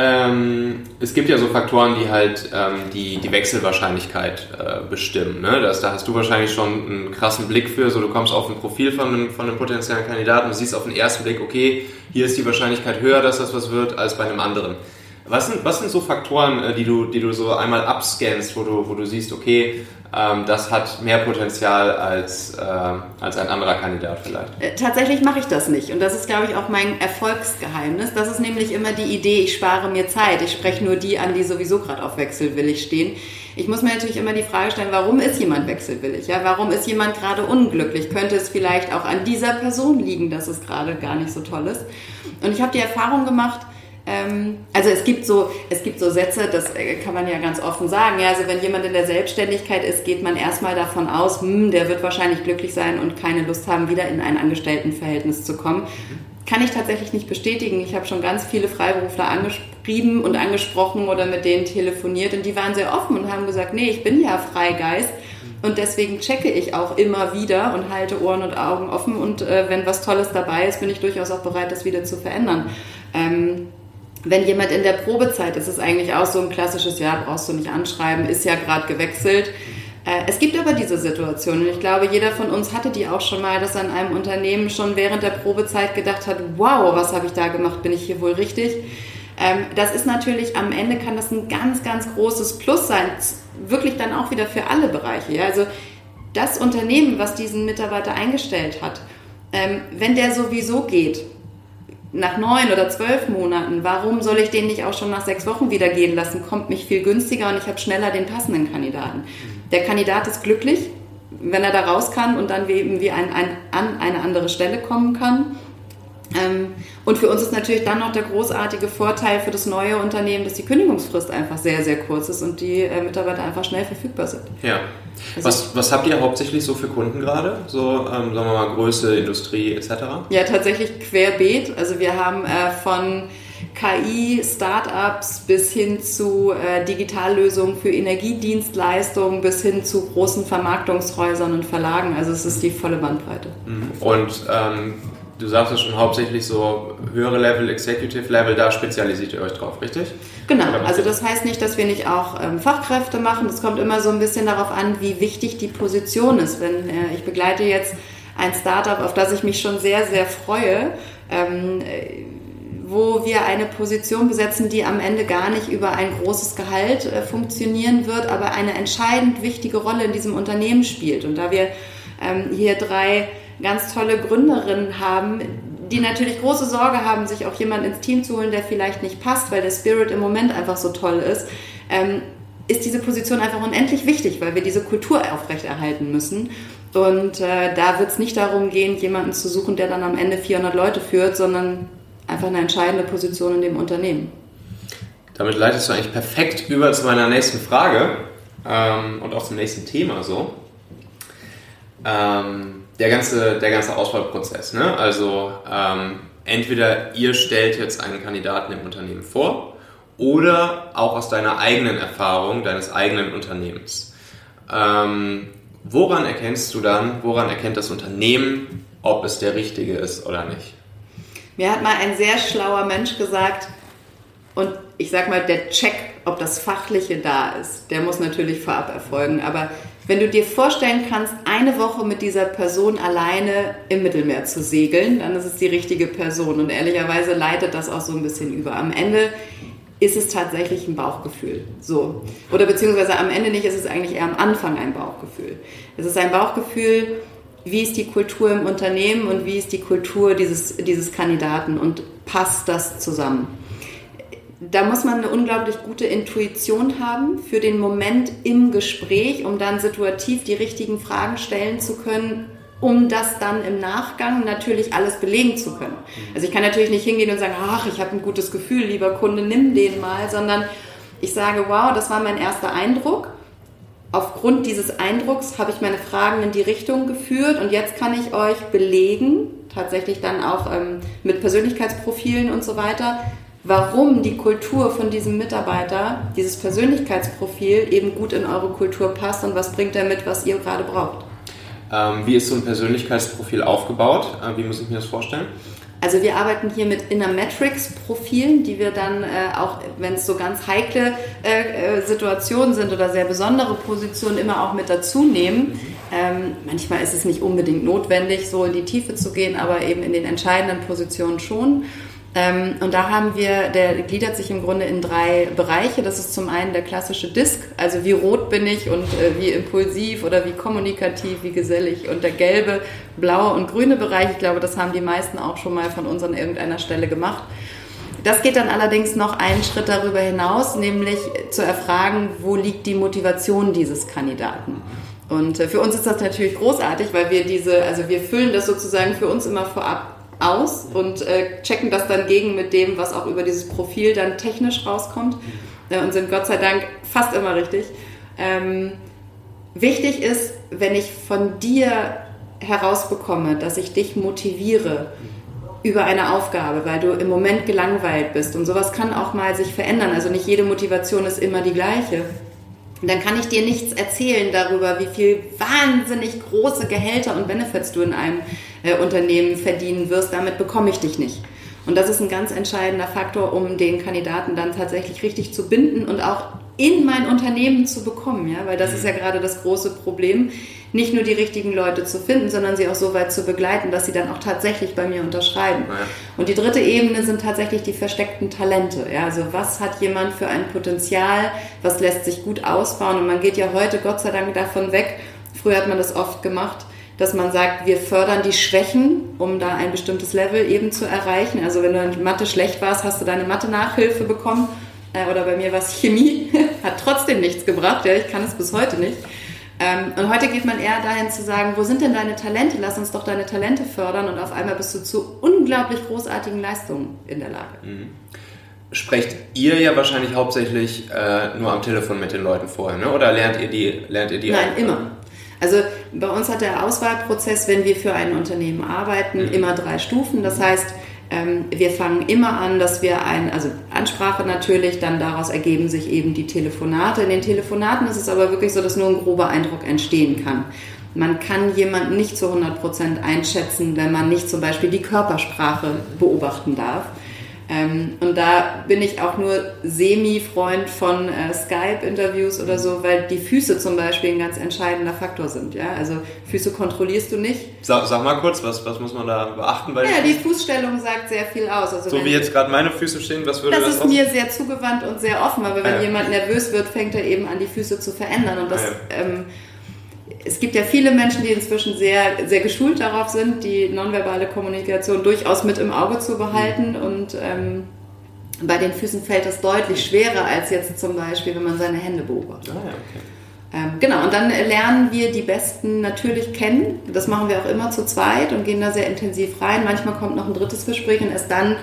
Ähm, es gibt ja so Faktoren, die halt ähm, die, die Wechselwahrscheinlichkeit äh, bestimmen. Ne? Das, da hast du wahrscheinlich schon einen krassen Blick für. So, du kommst auf ein Profil von einem, von einem potenziellen Kandidaten, du siehst auf den ersten Blick, okay, hier ist die Wahrscheinlichkeit höher, dass das was wird, als bei einem anderen. Was sind, was sind so Faktoren, äh, die du, die du so einmal abscannst, wo du, wo du siehst, okay, das hat mehr Potenzial als, äh, als ein anderer Kandidat vielleicht? Äh, tatsächlich mache ich das nicht. Und das ist, glaube ich, auch mein Erfolgsgeheimnis. Das ist nämlich immer die Idee, ich spare mir Zeit. Ich spreche nur die an, die sowieso gerade auf wechselwillig stehen. Ich muss mir natürlich immer die Frage stellen, warum ist jemand wechselwillig? Ja, warum ist jemand gerade unglücklich? Könnte es vielleicht auch an dieser Person liegen, dass es gerade gar nicht so toll ist? Und ich habe die Erfahrung gemacht, ähm, also es gibt so, es gibt so Sätze, das äh, kann man ja ganz offen sagen. Ja, also wenn jemand in der Selbstständigkeit ist, geht man erstmal davon aus, hm, der wird wahrscheinlich glücklich sein und keine Lust haben, wieder in ein Angestelltenverhältnis zu kommen. Kann ich tatsächlich nicht bestätigen. Ich habe schon ganz viele Freiberufler angeschrieben und angesprochen oder mit denen telefoniert und die waren sehr offen und haben gesagt, nee, ich bin ja Freigeist und deswegen checke ich auch immer wieder und halte Ohren und Augen offen und äh, wenn was Tolles dabei ist, bin ich durchaus auch bereit, das wieder zu verändern. Ähm, wenn jemand in der Probezeit ist, ist eigentlich auch so ein klassisches, ja, brauchst du nicht anschreiben, ist ja gerade gewechselt. Äh, es gibt aber diese Situation und ich glaube, jeder von uns hatte die auch schon mal, dass er in einem Unternehmen schon während der Probezeit gedacht hat, wow, was habe ich da gemacht, bin ich hier wohl richtig? Ähm, das ist natürlich, am Ende kann das ein ganz, ganz großes Plus sein, wirklich dann auch wieder für alle Bereiche. Also das Unternehmen, was diesen Mitarbeiter eingestellt hat, ähm, wenn der sowieso geht, nach neun oder zwölf Monaten, warum soll ich den nicht auch schon nach sechs Wochen wieder gehen lassen? Kommt mich viel günstiger und ich habe schneller den passenden Kandidaten. Der Kandidat ist glücklich, wenn er da raus kann und dann eben wie ein, ein, an eine andere Stelle kommen kann. Ähm, und für uns ist natürlich dann noch der großartige Vorteil für das neue Unternehmen, dass die Kündigungsfrist einfach sehr, sehr kurz ist und die äh, Mitarbeiter einfach schnell verfügbar sind. Ja. Also was, was habt ihr hauptsächlich so für Kunden gerade? So, ähm, sagen wir mal, Größe, Industrie etc.? Ja, tatsächlich querbeet. Also wir haben äh, von KI, Startups bis hin zu äh, Digitallösungen für Energiedienstleistungen bis hin zu großen Vermarktungshäusern und Verlagen. Also es ist die volle Bandbreite. Mhm. Und ähm, du sagst es schon hauptsächlich so höhere Level, Executive Level, da spezialisiert ihr euch drauf, richtig? Genau, also das heißt nicht, dass wir nicht auch ähm, Fachkräfte machen. Es kommt immer so ein bisschen darauf an, wie wichtig die Position ist. Wenn äh, ich begleite jetzt ein Startup, auf das ich mich schon sehr, sehr freue, ähm, äh, wo wir eine Position besetzen, die am Ende gar nicht über ein großes Gehalt äh, funktionieren wird, aber eine entscheidend wichtige Rolle in diesem Unternehmen spielt. Und da wir ähm, hier drei ganz tolle Gründerinnen haben, die natürlich große Sorge haben, sich auch jemand ins Team zu holen, der vielleicht nicht passt, weil der Spirit im Moment einfach so toll ist, ähm, ist diese Position einfach unendlich wichtig, weil wir diese Kultur aufrechterhalten müssen. Und äh, da wird es nicht darum gehen, jemanden zu suchen, der dann am Ende 400 Leute führt, sondern einfach eine entscheidende Position in dem Unternehmen. Damit leitest du eigentlich perfekt über zu meiner nächsten Frage ähm, und auch zum nächsten Thema so. Ähm, der ganze, der ganze Auswahlprozess. Ne? Also ähm, entweder ihr stellt jetzt einen Kandidaten im Unternehmen vor oder auch aus deiner eigenen Erfahrung, deines eigenen Unternehmens. Ähm, woran erkennst du dann, woran erkennt das Unternehmen, ob es der richtige ist oder nicht? Mir hat mal ein sehr schlauer Mensch gesagt, Und ich sag mal, der Check, ob das Fachliche da ist, der muss natürlich vorab erfolgen. Aber wenn du dir vorstellen kannst, eine Woche mit dieser Person alleine im Mittelmeer zu segeln, dann ist es die richtige Person. Und ehrlicherweise leitet das auch so ein bisschen über. Am Ende ist es tatsächlich ein Bauchgefühl. So. Oder beziehungsweise am Ende nicht, ist es eigentlich eher am Anfang ein Bauchgefühl. Es ist ein Bauchgefühl, wie ist die Kultur im Unternehmen und wie ist die Kultur dieses, dieses Kandidaten und passt das zusammen. Da muss man eine unglaublich gute Intuition haben für den Moment im Gespräch, um dann situativ die richtigen Fragen stellen zu können, um das dann im Nachgang natürlich alles belegen zu können. Also ich kann natürlich nicht hingehen und sagen, ach, ich habe ein gutes Gefühl, lieber Kunde, nimm den mal, sondern ich sage, wow, das war mein erster Eindruck. Aufgrund dieses Eindrucks habe ich meine Fragen in die Richtung geführt und jetzt kann ich euch belegen, tatsächlich dann auch ähm, mit Persönlichkeitsprofilen und so weiter, warum die Kultur von diesem Mitarbeiter, dieses Persönlichkeitsprofil eben gut in eure Kultur passt und was bringt er mit, was ihr gerade braucht. Ähm, wie ist so ein Persönlichkeitsprofil aufgebaut? Äh, wie muss ich mir das vorstellen? Also wir arbeiten hier mit Inner Metrics Profilen, die wir dann äh, auch, wenn es so ganz heikle äh, äh, Situationen sind oder sehr besondere Positionen, immer auch mit dazu nehmen. Ähm, manchmal ist es nicht unbedingt notwendig, so in die Tiefe zu gehen, aber eben in den entscheidenden Positionen schon. Ähm, und da haben wir, der gliedert sich im Grunde in drei Bereiche. Das ist zum einen der klassische Disk, also wie rot bin ich und äh, wie impulsiv oder wie kommunikativ, wie gesellig. Und der gelbe, blaue und grüne Bereich, ich glaube, das haben die meisten auch schon mal von uns an irgendeiner Stelle gemacht. Das geht dann allerdings noch einen Schritt darüber hinaus, nämlich zu erfragen, wo liegt die Motivation dieses Kandidaten. Und äh, für uns ist das natürlich großartig, weil wir diese, also wir füllen das sozusagen für uns immer vorab aus und äh, checken das dann gegen mit dem, was auch über dieses Profil dann technisch rauskommt äh, und sind Gott sei Dank fast immer richtig. Ähm, wichtig ist, wenn ich von dir herausbekomme, dass ich dich motiviere über eine Aufgabe, weil du im Moment gelangweilt bist und sowas kann auch mal sich verändern. Also nicht jede Motivation ist immer die gleiche. Und dann kann ich dir nichts erzählen darüber, wie viel wahnsinnig große Gehälter und Benefits du in einem äh, Unternehmen verdienen wirst. Damit bekomme ich dich nicht. Und das ist ein ganz entscheidender Faktor, um den Kandidaten dann tatsächlich richtig zu binden und auch in mein Unternehmen zu bekommen, ja, weil das ist ja gerade das große Problem, nicht nur die richtigen Leute zu finden, sondern sie auch so weit zu begleiten, dass sie dann auch tatsächlich bei mir unterschreiben. Ja. Und die dritte Ebene sind tatsächlich die versteckten Talente. Ja, also was hat jemand für ein Potenzial, was lässt sich gut ausbauen und man geht ja heute Gott sei Dank davon weg. Früher hat man das oft gemacht, dass man sagt, wir fördern die Schwächen, um da ein bestimmtes Level eben zu erreichen. Also wenn du in Mathe schlecht warst, hast du deine Mathe-Nachhilfe bekommen. Äh, oder bei mir war es Chemie, [LAUGHS] hat trotzdem nichts gebracht. Ja, ich kann es bis heute nicht. Ähm, und heute geht man eher dahin zu sagen, wo sind denn deine Talente? Lass uns doch deine Talente fördern. Und auf einmal bist du zu unglaublich großartigen Leistungen in der Lage. Mhm. Sprecht ihr ja wahrscheinlich hauptsächlich äh, nur am Telefon mit den Leuten vorher, ne? oder lernt ihr die? Lernt ihr die Nein, auch? immer. Also bei uns hat der Auswahlprozess, wenn wir für ein Unternehmen arbeiten, mhm. immer drei Stufen. Das heißt, ähm, wir fangen immer an, dass wir ein, also Ansprache natürlich, dann daraus ergeben sich eben die Telefonate. In den Telefonaten ist es aber wirklich so, dass nur ein grober Eindruck entstehen kann. Man kann jemanden nicht zu 100 Prozent einschätzen, wenn man nicht zum Beispiel die Körpersprache beobachten darf. Ähm, und da bin ich auch nur Semi-Freund von äh, Skype-Interviews oder so, weil die Füße zum Beispiel ein ganz entscheidender Faktor sind. Ja? Also Füße kontrollierst du nicht. Sag, sag mal kurz, was, was muss man da beachten? Bei ja, die Fußstellung sagt sehr viel aus. Also so wie jetzt gerade meine Füße stehen, was würde das das ist aus? mir sehr zugewandt und sehr offen, aber wenn ja. jemand nervös wird, fängt er eben an, die Füße zu verändern. Und das... Ah, ja. ähm, es gibt ja viele Menschen, die inzwischen sehr, sehr geschult darauf sind, die nonverbale Kommunikation durchaus mit im Auge zu behalten. Mhm. Und ähm, bei den Füßen fällt das deutlich schwerer als jetzt zum Beispiel, wenn man seine Hände beobachtet. Ah, okay. Ähm, genau, und dann lernen wir die Besten natürlich kennen. Das machen wir auch immer zu zweit und gehen da sehr intensiv rein. Manchmal kommt noch ein drittes Gespräch und erst dann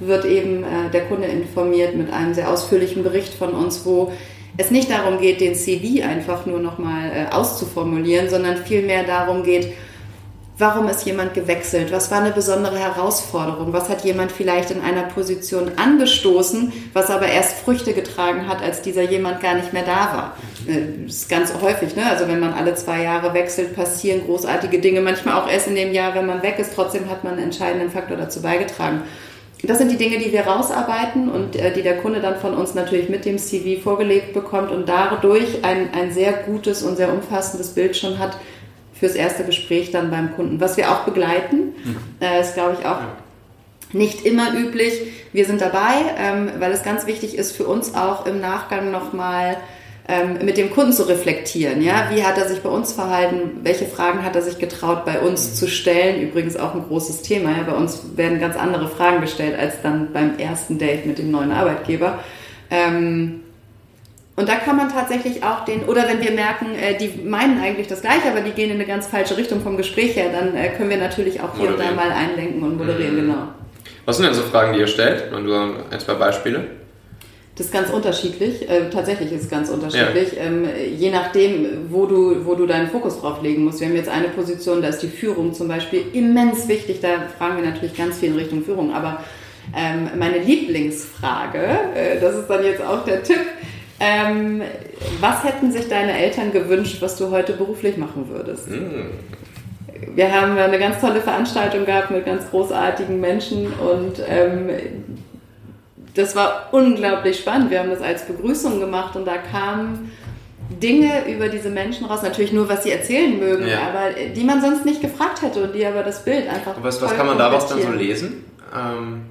wird eben äh, der Kunde informiert mit einem sehr ausführlichen Bericht von uns, wo es nicht darum geht, den CV einfach nur nochmal äh, auszuformulieren, sondern vielmehr darum geht, warum ist jemand gewechselt, was war eine besondere Herausforderung, was hat jemand vielleicht in einer Position angestoßen, was aber erst Früchte getragen hat, als dieser jemand gar nicht mehr da war. Äh, das ist ganz häufig, ne? also wenn man alle zwei Jahre wechselt, passieren großartige Dinge, manchmal auch erst in dem Jahr, wenn man weg ist, trotzdem hat man einen entscheidenden Faktor dazu beigetragen. Das sind die Dinge, die wir rausarbeiten und äh, die der Kunde dann von uns natürlich mit dem CV vorgelegt bekommt und dadurch ein, ein sehr gutes und sehr umfassendes Bild schon hat fürs erste Gespräch dann beim Kunden. Was wir auch begleiten, mhm. äh, ist glaube ich auch nicht immer üblich. Wir sind dabei, ähm, weil es ganz wichtig ist für uns auch im Nachgang nochmal ähm, mit dem Kunden zu reflektieren. Ja? Wie hat er sich bei uns verhalten? Welche Fragen hat er sich getraut, bei uns zu stellen? Übrigens auch ein großes Thema. Ja? Bei uns werden ganz andere Fragen gestellt als dann beim ersten Date mit dem neuen Arbeitgeber. Ähm, und da kann man tatsächlich auch den, oder wenn wir merken, äh, die meinen eigentlich das Gleiche, aber die gehen in eine ganz falsche Richtung vom Gespräch her, dann äh, können wir natürlich auch hier moderieren. und da mal einlenken und moderieren, mhm. genau. Was sind denn so Fragen, die ihr stellt? Und du ein, zwei Beispiele? Das ist ganz unterschiedlich. Äh, tatsächlich ist es ganz unterschiedlich. Ja. Ähm, je nachdem, wo du, wo du deinen Fokus drauf legen musst. Wir haben jetzt eine Position, da ist die Führung zum Beispiel immens wichtig. Da fragen wir natürlich ganz viel in Richtung Führung. Aber ähm, meine Lieblingsfrage, äh, das ist dann jetzt auch der Tipp, ähm, was hätten sich deine Eltern gewünscht, was du heute beruflich machen würdest? Mm. Wir haben eine ganz tolle Veranstaltung gehabt mit ganz großartigen Menschen und ähm, das war unglaublich spannend. Wir haben das als Begrüßung gemacht und da kamen Dinge über diese Menschen raus, natürlich nur, was sie erzählen mögen, ja. aber die man sonst nicht gefragt hätte und die aber das Bild einfach. Was, was kann man daraus dann so lesen? Ähm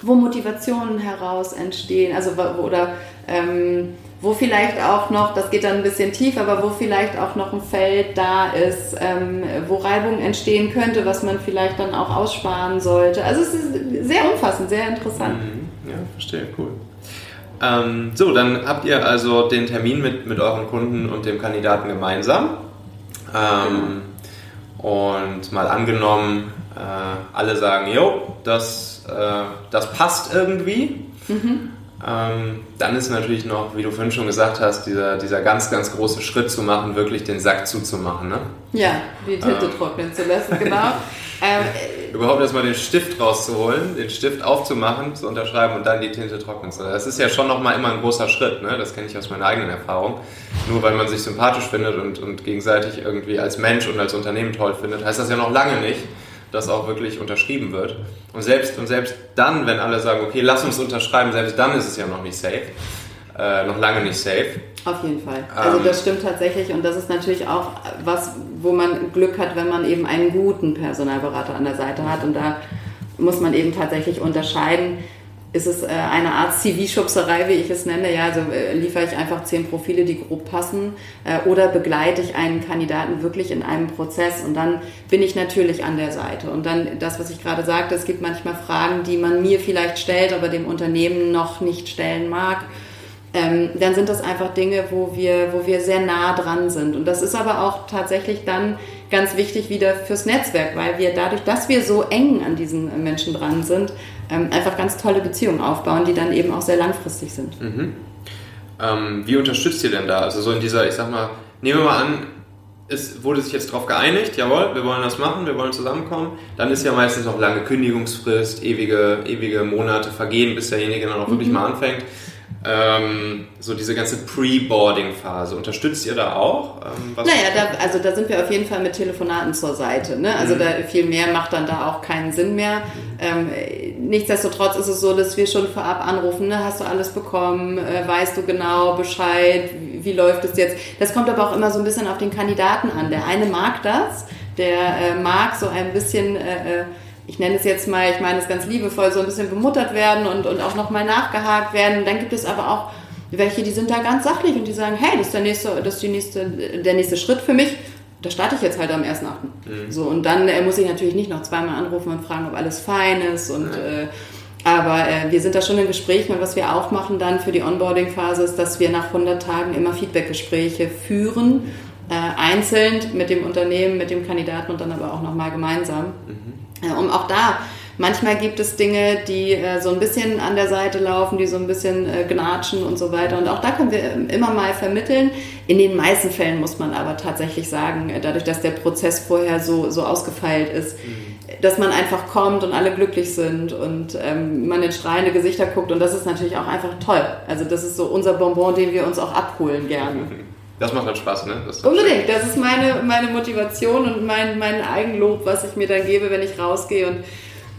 wo Motivationen heraus entstehen, also oder ähm, wo vielleicht auch noch, das geht dann ein bisschen tief, aber wo vielleicht auch noch ein Feld da ist, ähm, wo Reibung entstehen könnte, was man vielleicht dann auch aussparen sollte. Also es ist sehr umfassend, sehr interessant. Mhm. Ja, verstehe, cool. Ähm, so, dann habt ihr also den Termin mit, mit euren Kunden und dem Kandidaten gemeinsam. Ähm, genau. Und mal angenommen, äh, alle sagen, jo, das, äh, das passt irgendwie. Mhm. Ähm, dann ist natürlich noch, wie du vorhin schon gesagt hast, dieser, dieser ganz, ganz große Schritt zu machen, wirklich den Sack zuzumachen. Ne? Ja, die Tinte ähm. trocknen zu lassen, genau. [LAUGHS] ähm, Überhaupt erstmal den Stift rauszuholen, den Stift aufzumachen, zu unterschreiben und dann die Tinte trocknen zu lassen. Das ist ja schon nochmal immer ein großer Schritt, ne? das kenne ich aus meiner eigenen Erfahrung. Nur weil man sich sympathisch findet und, und gegenseitig irgendwie als Mensch und als Unternehmen toll findet, heißt das ja noch lange nicht, das auch wirklich unterschrieben wird. Und selbst, und selbst dann, wenn alle sagen, okay, lass uns unterschreiben, selbst dann ist es ja noch nicht safe. Äh, noch lange nicht safe. Auf jeden Fall. Also ähm, das stimmt tatsächlich und das ist natürlich auch was, wo man Glück hat, wenn man eben einen guten Personalberater an der Seite hat und da muss man eben tatsächlich unterscheiden ist es äh, eine Art CV-Schubserei, wie ich es nenne. Ja, also äh, liefere ich einfach zehn Profile, die grob passen, äh, oder begleite ich einen Kandidaten wirklich in einem Prozess und dann bin ich natürlich an der Seite. Und dann das, was ich gerade sagte, es gibt manchmal Fragen, die man mir vielleicht stellt, aber dem Unternehmen noch nicht stellen mag. Ähm, dann sind das einfach Dinge, wo wir, wo wir sehr nah dran sind. Und das ist aber auch tatsächlich dann ganz wichtig wieder fürs Netzwerk, weil wir dadurch, dass wir so eng an diesen Menschen dran sind, ähm, einfach ganz tolle Beziehungen aufbauen, die dann eben auch sehr langfristig sind. Mhm. Ähm, wie unterstützt ihr denn da? Also so in dieser, ich sag mal, nehmen wir mal an, es wurde sich jetzt darauf geeinigt, jawohl, wir wollen das machen, wir wollen zusammenkommen, dann ist ja meistens noch lange Kündigungsfrist, ewige, ewige Monate vergehen, bis derjenige dann auch mhm. wirklich mal anfängt ähm, so diese ganze Pre-Boarding-Phase. Unterstützt ihr da auch? Ähm, naja, da, also da sind wir auf jeden Fall mit Telefonaten zur Seite. Ne? Also mhm. da viel mehr macht dann da auch keinen Sinn mehr. Ähm, nichtsdestotrotz ist es so, dass wir schon vorab anrufen, ne? hast du alles bekommen, äh, weißt du genau Bescheid, wie, wie, läuft es jetzt. Das kommt aber auch immer so ein bisschen auf den Kandidaten an. Der eine mag das, der äh, mag so ein bisschen... Äh, äh ich nenne es jetzt mal, ich meine es ganz liebevoll, so ein bisschen bemuttert werden und, und auch nochmal nachgehakt werden. dann gibt es aber auch welche, die sind da ganz sachlich und die sagen, hey, das ist der nächste, das ist die nächste, der nächste Schritt für mich. Da starte ich jetzt halt am 1.8. Mhm. So, und dann äh, muss ich natürlich nicht noch zweimal anrufen und fragen, ob alles fein ist. Und, äh, aber äh, wir sind da schon im Gespräch. Und was wir auch machen dann für die Onboarding-Phase ist, dass wir nach 100 Tagen immer Feedback-Gespräche führen, äh, einzeln mit dem Unternehmen, mit dem Kandidaten und dann aber auch nochmal gemeinsam. Mhm um auch da Manchmal gibt es Dinge, die äh, so ein bisschen an der Seite laufen, die so ein bisschen äh, gnatschen und so weiter. Und auch da können wir ähm, immer mal vermitteln. In den meisten Fällen muss man aber tatsächlich sagen, äh, dadurch, dass der Prozess vorher so, so ausgefeilt ist, mhm. dass man einfach kommt und alle glücklich sind und ähm, man in strahlende Gesichter guckt. Und das ist natürlich auch einfach toll. Also das ist so unser Bonbon, den wir uns auch abholen gerne. [LAUGHS] Das macht dann Spaß, ne? Das Unbedingt. Schön. Das ist meine, meine Motivation und mein, mein Eigenlob, was ich mir dann gebe, wenn ich rausgehe. Und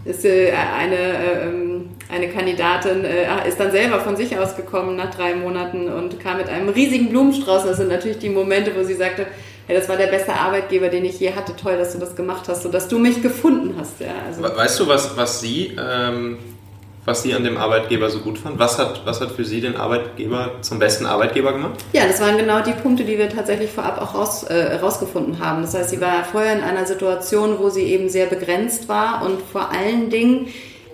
ist äh, eine, äh, ähm, eine Kandidatin äh, ist dann selber von sich aus gekommen nach drei Monaten und kam mit einem riesigen Blumenstrauß. Das sind natürlich die Momente, wo sie sagte, hey, das war der beste Arbeitgeber, den ich je hatte. Toll, dass du das gemacht hast und dass du mich gefunden hast. Ja, also weißt du, was, was sie ähm, was Sie an dem Arbeitgeber so gut fand? Was hat, was hat für Sie den Arbeitgeber zum besten Arbeitgeber gemacht? Ja, das waren genau die Punkte, die wir tatsächlich vorab auch raus, äh, rausgefunden haben. Das heißt, sie war vorher in einer Situation, wo sie eben sehr begrenzt war und vor allen Dingen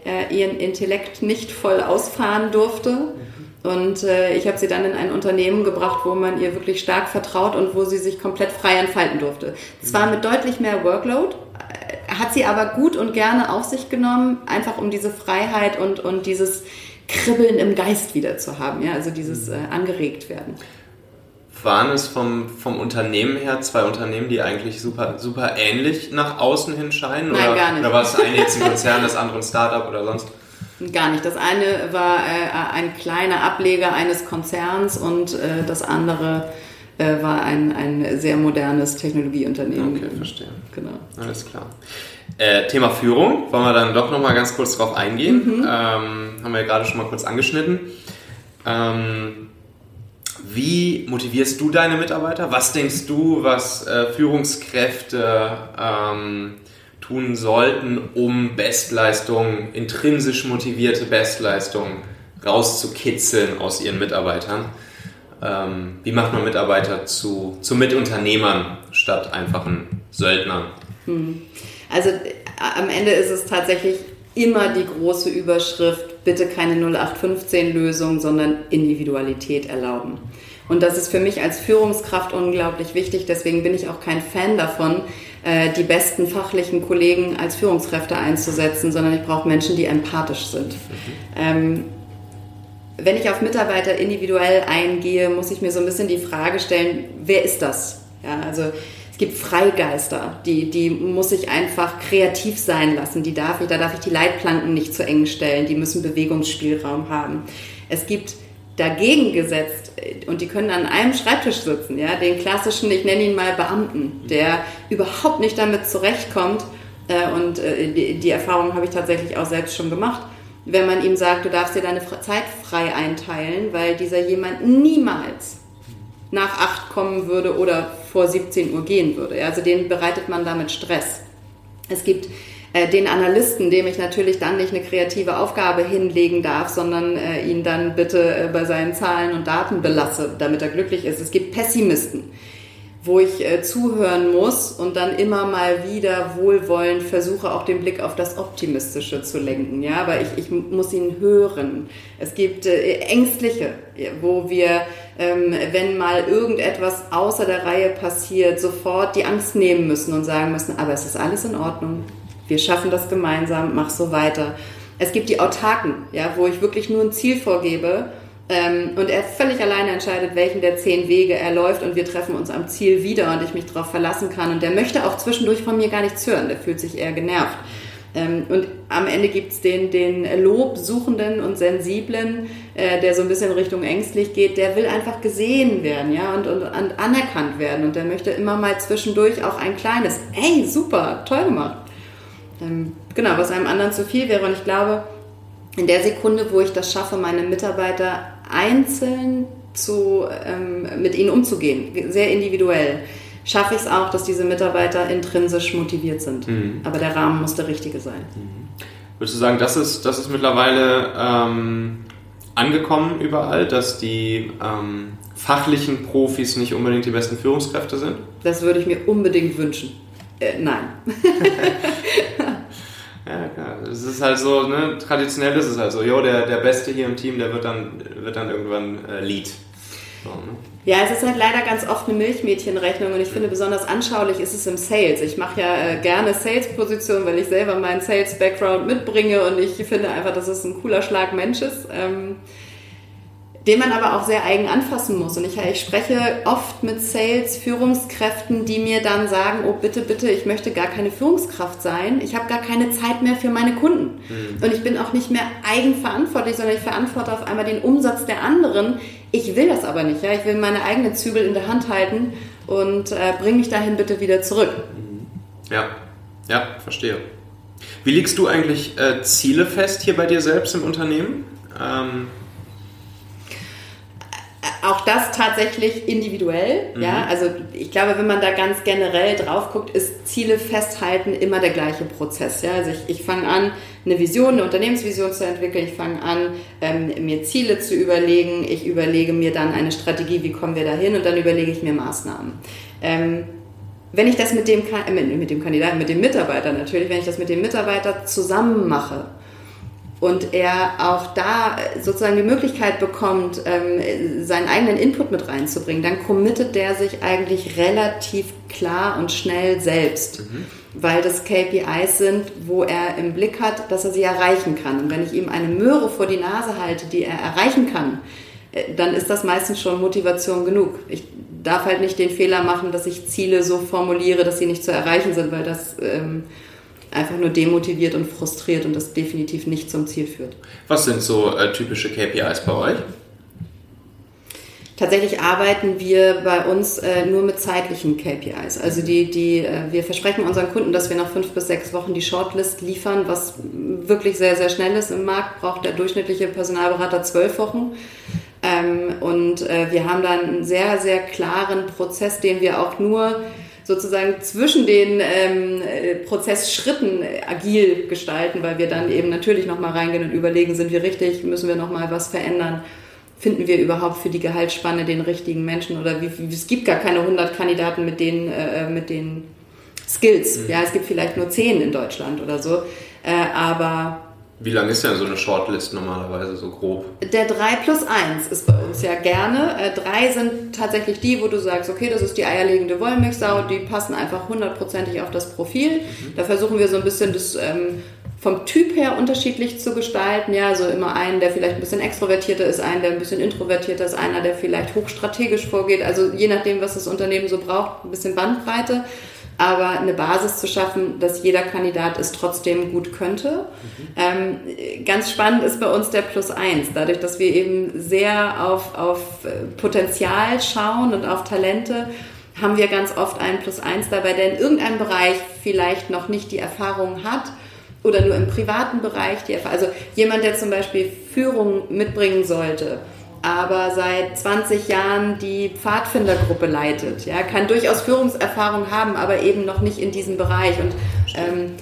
äh, ihren Intellekt nicht voll ausfahren durfte. Und äh, ich habe sie dann in ein Unternehmen gebracht, wo man ihr wirklich stark vertraut und wo sie sich komplett frei entfalten durfte. Zwar mit deutlich mehr Workload, hat sie aber gut und gerne auf sich genommen, einfach um diese Freiheit und, und dieses Kribbeln im Geist wieder zu haben, ja, also dieses äh, angeregt werden. Waren es vom, vom Unternehmen her zwei Unternehmen, die eigentlich super, super ähnlich nach außen hin scheinen? Nein, oder, gar nicht. Oder war es eine jetzt ein Konzern, das andere ein Startup oder sonst? Gar nicht. Das eine war äh, ein kleiner Ableger eines Konzerns und äh, das andere äh, war ein, ein sehr modernes Technologieunternehmen. Okay, verstehe. Genau. Alles klar. Äh, Thema Führung, wollen wir dann doch nochmal ganz kurz drauf eingehen. Mhm. Ähm, haben wir ja gerade schon mal kurz angeschnitten. Ähm, wie motivierst du deine Mitarbeiter? Was denkst du, was äh, Führungskräfte ähm, tun sollten, um Bestleistungen, intrinsisch motivierte Bestleistungen rauszukitzeln aus ihren Mitarbeitern? Ähm, wie macht man Mitarbeiter zu, zu Mitunternehmern statt einfachen Söldnern? Hm. Also äh, am Ende ist es tatsächlich immer die große Überschrift, bitte keine 0815-Lösung, sondern Individualität erlauben. Und das ist für mich als Führungskraft unglaublich wichtig. Deswegen bin ich auch kein Fan davon, äh, die besten fachlichen Kollegen als Führungskräfte einzusetzen, sondern ich brauche Menschen, die empathisch sind. Mhm. Wenn ich auf Mitarbeiter individuell eingehe, muss ich mir so ein bisschen die Frage stellen, wer ist das? Ja, also es gibt Freigeister, die, die muss ich einfach kreativ sein lassen. Die darf ich, da darf ich die Leitplanken nicht zu eng stellen. Die müssen Bewegungsspielraum haben. Es gibt dagegen gesetzt, und die können an einem Schreibtisch sitzen, ja, den klassischen, ich nenne ihn mal Beamten, der überhaupt nicht damit zurechtkommt. Äh, und äh, die, die Erfahrung habe ich tatsächlich auch selbst schon gemacht wenn man ihm sagt, du darfst dir deine Zeit frei einteilen, weil dieser jemand niemals nach 8 kommen würde oder vor 17 Uhr gehen würde. Also den bereitet man damit Stress. Es gibt äh, den Analysten, dem ich natürlich dann nicht eine kreative Aufgabe hinlegen darf, sondern äh, ihn dann bitte äh, bei seinen Zahlen und Daten belasse, damit er glücklich ist. Es gibt Pessimisten wo ich äh, zuhören muss und dann immer mal wieder wohlwollend versuche, auch den Blick auf das Optimistische zu lenken. Ja, aber ich, ich muss ihn hören. Es gibt äh, Ängstliche, wo wir, ähm, wenn mal irgendetwas außer der Reihe passiert, sofort die Angst nehmen müssen und sagen müssen, aber es ist alles in Ordnung. Wir schaffen das gemeinsam, mach so weiter. Es gibt die Autarken, ja, wo ich wirklich nur ein Ziel vorgebe ähm, und er völlig alleine entscheidet, welchen der zehn Wege er läuft und wir treffen uns am Ziel wieder und ich mich darauf verlassen kann. Und der möchte auch zwischendurch von mir gar nichts hören, der fühlt sich eher genervt. Ähm, und am Ende gibt es den, den Lobsuchenden und Sensiblen, äh, der so ein bisschen Richtung ängstlich geht, der will einfach gesehen werden ja, und, und, und anerkannt werden. Und der möchte immer mal zwischendurch auch ein kleines, hey, super, toll gemacht. Ähm, genau, was einem anderen zu viel wäre. Und ich glaube, in der Sekunde, wo ich das schaffe, meine Mitarbeiter einzeln zu, ähm, mit ihnen umzugehen, sehr individuell, schaffe ich es auch, dass diese Mitarbeiter intrinsisch motiviert sind. Mhm. Aber der Rahmen muss der richtige sein. Mhm. Würdest du sagen, das ist, das ist mittlerweile ähm, angekommen überall, dass die ähm, fachlichen Profis nicht unbedingt die besten Führungskräfte sind? Das würde ich mir unbedingt wünschen. Äh, nein. [LAUGHS] Ja, klar. Es ist halt so, ne, traditionell ist es halt so, jo, der, der Beste hier im Team, der wird dann, wird dann irgendwann äh, Lead. So, ne? Ja, es ist halt leider ganz oft eine Milchmädchenrechnung und ich finde besonders anschaulich ist es im Sales. Ich mache ja äh, gerne Sales-Positionen, weil ich selber meinen Sales-Background mitbringe und ich finde einfach, dass es ein cooler Schlag Mensch ist. Ähm, den man aber auch sehr eigen anfassen muss. Und ich, ich spreche oft mit Sales-Führungskräften, die mir dann sagen, oh bitte, bitte, ich möchte gar keine Führungskraft sein. Ich habe gar keine Zeit mehr für meine Kunden. Mhm. Und ich bin auch nicht mehr eigenverantwortlich, sondern ich verantworte auf einmal den Umsatz der anderen. Ich will das aber nicht. Ja? Ich will meine eigenen Zügel in der Hand halten und äh, bring mich dahin bitte wieder zurück. Mhm. Ja, ja, verstehe. Wie legst du eigentlich äh, Ziele fest hier bei dir selbst im Unternehmen? Ähm auch das tatsächlich individuell. Mhm. Ja, also ich glaube, wenn man da ganz generell drauf guckt, ist Ziele festhalten immer der gleiche Prozess. Ja, also ich, ich fange an, eine Vision, eine Unternehmensvision zu entwickeln. Ich fange an, ähm, mir Ziele zu überlegen. Ich überlege mir dann eine Strategie, wie kommen wir dahin, und dann überlege ich mir Maßnahmen. Ähm, wenn ich das mit dem, äh, mit dem Kandidaten, mit dem Mitarbeiter natürlich, wenn ich das mit dem Mitarbeiter zusammen mache, und er auch da sozusagen die Möglichkeit bekommt, ähm, seinen eigenen Input mit reinzubringen, dann committet der sich eigentlich relativ klar und schnell selbst, mhm. weil das KPIs sind, wo er im Blick hat, dass er sie erreichen kann. Und wenn ich ihm eine Möhre vor die Nase halte, die er erreichen kann, äh, dann ist das meistens schon Motivation genug. Ich darf halt nicht den Fehler machen, dass ich Ziele so formuliere, dass sie nicht zu erreichen sind, weil das ähm, einfach nur demotiviert und frustriert und das definitiv nicht zum Ziel führt. Was sind so äh, typische KPIs bei euch? Tatsächlich arbeiten wir bei uns äh, nur mit zeitlichen KPIs. Also die, die, äh, wir versprechen unseren Kunden, dass wir nach fünf bis sechs Wochen die Shortlist liefern, was wirklich sehr, sehr schnell ist. Im Markt braucht der durchschnittliche Personalberater zwölf Wochen. Ähm, und äh, wir haben da einen sehr, sehr klaren Prozess, den wir auch nur sozusagen zwischen den ähm, äh, Prozessschritten agil gestalten, weil wir dann eben natürlich nochmal reingehen und überlegen, sind wir richtig, müssen wir nochmal was verändern, finden wir überhaupt für die Gehaltsspanne den richtigen Menschen oder wie, wie es gibt gar keine 100 Kandidaten mit den, äh, mit den Skills. Mhm. Ja, es gibt vielleicht nur 10 in Deutschland oder so, äh, aber wie lang ist denn so eine Shortlist normalerweise so grob? Der 3 plus 1 ist bei uns ja gerne. Äh, drei sind tatsächlich die, wo du sagst, okay, das ist die eierlegende Wollmilchsau, die passen einfach hundertprozentig auf das Profil. Mhm. Da versuchen wir so ein bisschen das ähm, vom Typ her unterschiedlich zu gestalten. Ja, also immer einen, der vielleicht ein bisschen extrovertierter ist, einen, der ein bisschen introvertierter ist, einer, der vielleicht hochstrategisch vorgeht. Also je nachdem, was das Unternehmen so braucht, ein bisschen Bandbreite aber eine Basis zu schaffen, dass jeder Kandidat es trotzdem gut könnte. Mhm. Ähm, ganz spannend ist bei uns der Plus eins, dadurch, dass wir eben sehr auf, auf äh, Potenzial schauen und auf Talente, haben wir ganz oft einen Plus eins dabei, der in irgendeinem Bereich vielleicht noch nicht die Erfahrung hat oder nur im privaten Bereich die Erfahrung. Also jemand, der zum Beispiel Führung mitbringen sollte aber seit 20 Jahren die Pfadfindergruppe leitet. Ja, kann durchaus Führungserfahrung haben, aber eben noch nicht in diesem Bereich. Und ähm,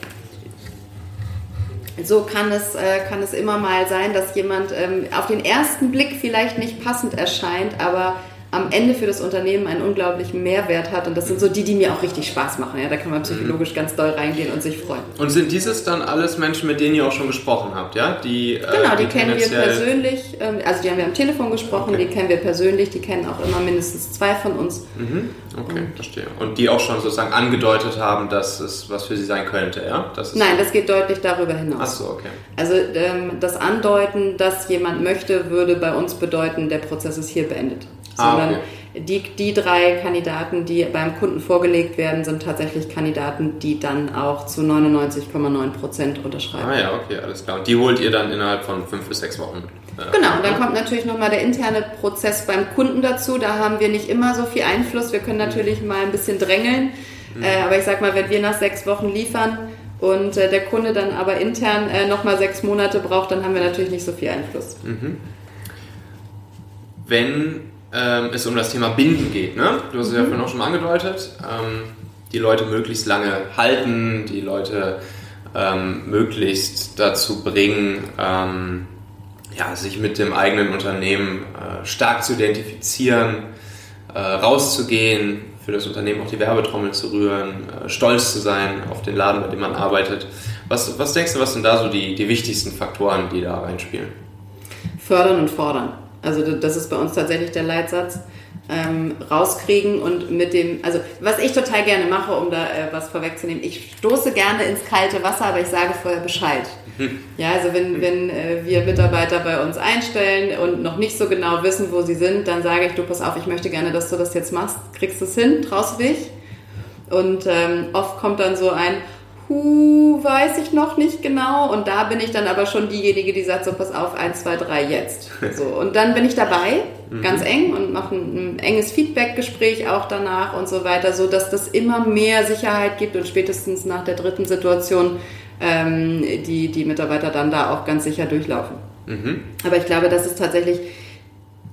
so kann es, äh, kann es immer mal sein, dass jemand ähm, auf den ersten Blick vielleicht nicht passend erscheint, aber am Ende für das Unternehmen einen unglaublichen Mehrwert hat. Und das sind so die, die mir auch richtig Spaß machen. Ja, da kann man psychologisch mhm. ganz doll reingehen und sich freuen. Und sind dieses dann alles Menschen, mit denen ihr auch schon gesprochen habt, ja? Die, äh, genau, die, die kennen wir persönlich. Ähm, also die haben wir am Telefon gesprochen, okay. die kennen wir persönlich, die kennen auch immer mindestens zwei von uns. Mhm. Okay, und, verstehe. Und die auch schon sozusagen angedeutet haben, dass es was für sie sein könnte, ja? Das Nein, das geht deutlich darüber hinaus. Ach so, okay. Also ähm, das Andeuten, dass jemand möchte, würde bei uns bedeuten, der Prozess ist hier beendet sondern ah, okay. die, die drei Kandidaten, die beim Kunden vorgelegt werden, sind tatsächlich Kandidaten, die dann auch zu 99,9 Prozent unterschreiben. Ah ja, okay, alles klar. Und die holt ihr dann innerhalb von fünf bis sechs Wochen? Äh, genau, und dann kommt natürlich nochmal der interne Prozess beim Kunden dazu. Da haben wir nicht immer so viel Einfluss. Wir können natürlich mhm. mal ein bisschen drängeln. Mhm. Äh, aber ich sag mal, wenn wir nach sechs Wochen liefern, und äh, der Kunde dann aber intern äh, nochmal sechs Monate braucht, dann haben wir natürlich nicht so viel Einfluss. Mhm. Wenn ähm, es um das Thema Binden geht. Ne? Du hast es mhm. ja vorhin auch schon mal angedeutet. Ähm, die Leute möglichst lange halten, die Leute ähm, möglichst dazu bringen, ähm, ja, sich mit dem eigenen Unternehmen äh, stark zu identifizieren, äh, rauszugehen, für das Unternehmen auch die Werbetrommel zu rühren, äh, stolz zu sein auf den Laden, bei dem man arbeitet. Was, was denkst du, was sind da so die, die wichtigsten Faktoren, die da reinspielen? Fördern und fordern. Also das ist bei uns tatsächlich der Leitsatz. Ähm, rauskriegen und mit dem, also was ich total gerne mache, um da äh, was vorwegzunehmen, ich stoße gerne ins kalte Wasser, aber ich sage vorher Bescheid. Mhm. Ja, also wenn, wenn äh, wir Mitarbeiter bei uns einstellen und noch nicht so genau wissen, wo sie sind, dann sage ich, du pass auf, ich möchte gerne, dass du das jetzt machst, kriegst du es hin, traust du dich? Und ähm, oft kommt dann so ein, Huh, weiß ich noch nicht genau. Und da bin ich dann aber schon diejenige, die sagt, so pass auf, 1, 2, 3 jetzt. [LAUGHS] So, und dann bin ich dabei, mhm. ganz eng und mache ein, ein enges Feedback-Gespräch auch danach und so weiter, so dass das immer mehr Sicherheit gibt und spätestens nach der dritten Situation ähm, die die Mitarbeiter dann da auch ganz sicher durchlaufen. Mhm. Aber ich glaube, das ist tatsächlich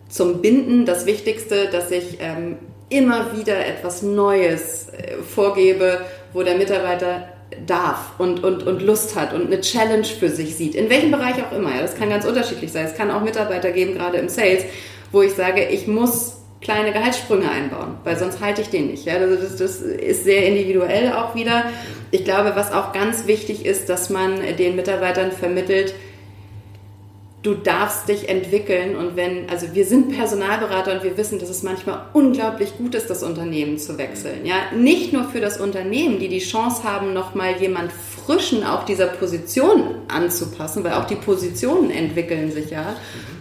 zum Binden das Wichtigste, dass ich ähm, immer wieder etwas Neues äh, vorgebe, wo der Mitarbeiter darf und, und, und Lust hat und eine Challenge für sich sieht. In welchem Bereich auch immer. Ja, das kann ganz unterschiedlich sein. Es kann auch Mitarbeiter geben, gerade im Sales, wo ich sage, ich muss kleine Gehaltssprünge einbauen, weil sonst halte ich den nicht. Ja? Also das, das ist sehr individuell auch wieder. Ich glaube, was auch ganz wichtig ist, dass man den Mitarbeitern vermittelt, du darfst dich entwickeln und wenn, also wir sind Personalberater und wir wissen, dass es manchmal unglaublich gut ist, das Unternehmen zu wechseln. Ja, nicht nur für das Unternehmen, die die Chance haben, nochmal jemand frischen auch dieser Position anzupassen, weil auch die Positionen entwickeln sich ja,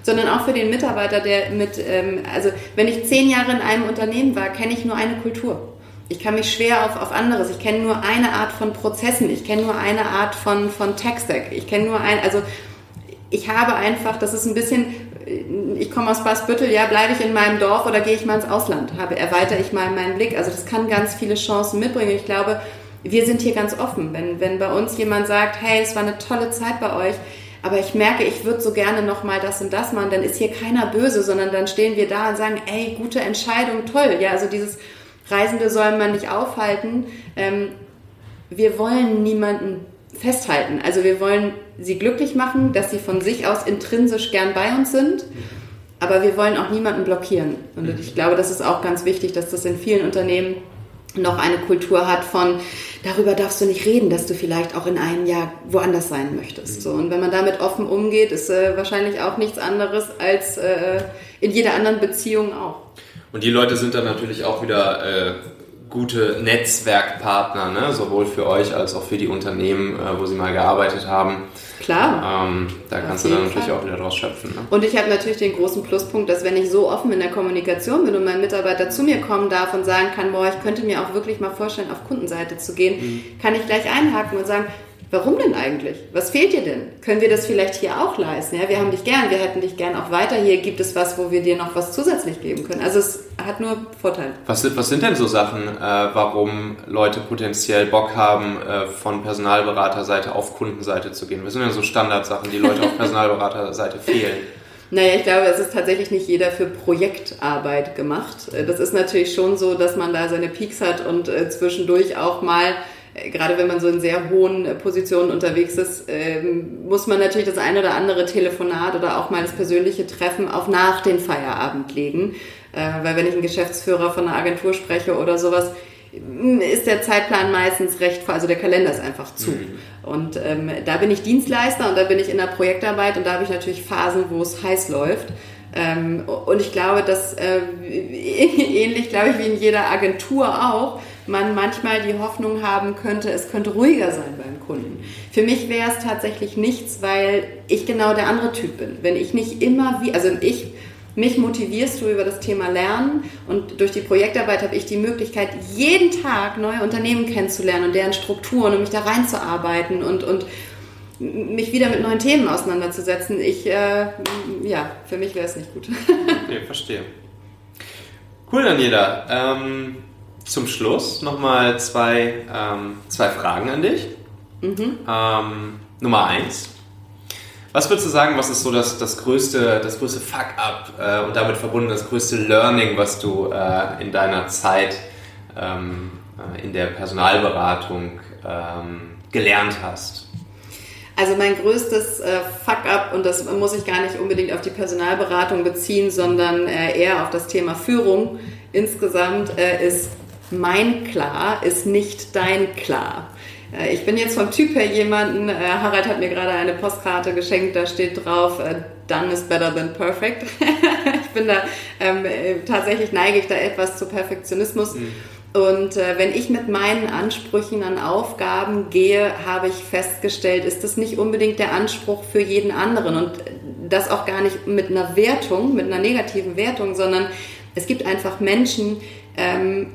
sondern auch für den Mitarbeiter, der mit, ähm, also wenn ich zehn Jahre in einem Unternehmen war, kenne ich nur eine Kultur. Ich kann mich schwer auf, auf anderes. Ich kenne nur eine Art von Prozessen. Ich kenne nur eine Art von, von Tech-Stack. Ich kenne nur ein, also ich habe einfach, das ist ein bisschen, ich komme aus Basbüttel, ja, bleibe ich in meinem Dorf oder gehe ich mal ins Ausland? Habe, erweitere ich mal meinen Blick? Also das kann ganz viele Chancen mitbringen. Ich glaube, wir sind hier ganz offen. Wenn, wenn bei uns jemand sagt, hey, es war eine tolle Zeit bei euch, aber ich merke, ich würde so gerne noch mal das und das machen, dann ist hier keiner böse, sondern dann stehen wir da und sagen, ey, gute Entscheidung, toll. Ja, also dieses Reisende soll man nicht aufhalten. Ähm, wir wollen niemanden festhalten. Also wir wollen sie glücklich machen, dass sie von sich aus intrinsisch gern bei uns sind. Aber wir wollen auch niemanden blockieren. Und mhm. ich glaube, das ist auch ganz wichtig, dass das in vielen Unternehmen noch eine Kultur hat von, darüber darfst du nicht reden, dass du vielleicht auch in einem Jahr woanders sein möchtest. Mhm. So, und wenn man damit offen umgeht, ist äh, wahrscheinlich auch nichts anderes als äh, in jeder anderen Beziehung auch. Und die Leute sind dann natürlich auch wieder äh, gute Netzwerkpartner, ne? sowohl für euch als auch für die Unternehmen, äh, wo sie mal gearbeitet haben. Klar. Ähm, da kannst du dann natürlich Fall. auch wieder draus schöpfen. Ne? Und ich habe natürlich den großen Pluspunkt, dass wenn ich so offen in der Kommunikation bin und mein Mitarbeiter zu mir kommen darf und sagen kann, boah, ich könnte mir auch wirklich mal vorstellen, auf Kundenseite zu gehen, mhm. kann ich gleich einhaken und sagen, Warum denn eigentlich? Was fehlt dir denn? Können wir das vielleicht hier auch leisten? Ja, wir haben dich gern, wir hätten dich gern auch weiter. Hier gibt es was, wo wir dir noch was zusätzlich geben können. Also es hat nur Vorteile. Was, was sind denn so Sachen, äh, warum Leute potenziell Bock haben, äh, von Personalberaterseite auf Kundenseite zu gehen? Was sind denn so Standardsachen, die Leute auf [LAUGHS] Personalberaterseite fehlen? Naja, ich glaube, es ist tatsächlich nicht jeder für Projektarbeit gemacht. Äh, das ist natürlich schon so, dass man da seine Peaks hat und äh, zwischendurch auch mal gerade wenn man so in sehr hohen äh, Positionen unterwegs ist, ähm, muss man natürlich das eine oder andere Telefonat oder auch mal das persönliche Treffen auf nach den Feierabend legen. Äh, weil wenn ich einen Geschäftsführer von einer Agentur spreche oder sowas, mm, ist der Zeitplan meistens recht, also der Kalender ist einfach zu. Mhm. Und ähm, da bin ich Dienstleister und da bin ich in der Projektarbeit und da habe ich natürlich Phasen, wo es heiß läuft. Ähm, und ich glaube, dass äh, [LAUGHS] ähnlich, glaube ich, wie in jeder Agentur auch, man manchmal die Hoffnung haben könnte, es könnte ruhiger sein beim Kunden. Für mich wäre es tatsächlich nichts, weil ich genau der andere Typ bin. Wenn ich nicht immer wie, also ich, mich motivierst du über das Thema Lernen und durch die Projektarbeit habe ich die Möglichkeit, jeden Tag neue Unternehmen kennenzulernen und deren Strukturen und mich da reinzuarbeiten und, und mich wieder mit neuen Themen auseinanderzusetzen. Ich, äh, ja, für mich wäre es nicht gut. [LAUGHS] okay, verstehe. Cool, Daniela. Ähm, zum Schluss nochmal zwei, ähm, zwei Fragen an dich. Mhm. Ähm, Nummer eins. Was würdest du sagen, was ist so das, das größte, das größte Fuck-up äh, und damit verbunden das größte Learning, was du äh, in deiner Zeit ähm, äh, in der Personalberatung ähm, gelernt hast? Also mein größtes äh, Fuck-up, und das muss ich gar nicht unbedingt auf die Personalberatung beziehen, sondern äh, eher auf das Thema Führung insgesamt, äh, ist mein Klar ist nicht dein Klar. Äh, ich bin jetzt vom Typ her jemanden, äh, Harald hat mir gerade eine Postkarte geschenkt, da steht drauf, äh, done is better than perfect. [LAUGHS] ich bin da, ähm, tatsächlich neige ich da etwas zu Perfektionismus. Mhm. Und äh, wenn ich mit meinen Ansprüchen an Aufgaben gehe, habe ich festgestellt, ist das nicht unbedingt der Anspruch für jeden anderen. Und das auch gar nicht mit einer Wertung, mit einer negativen Wertung, sondern es gibt einfach Menschen, ähm,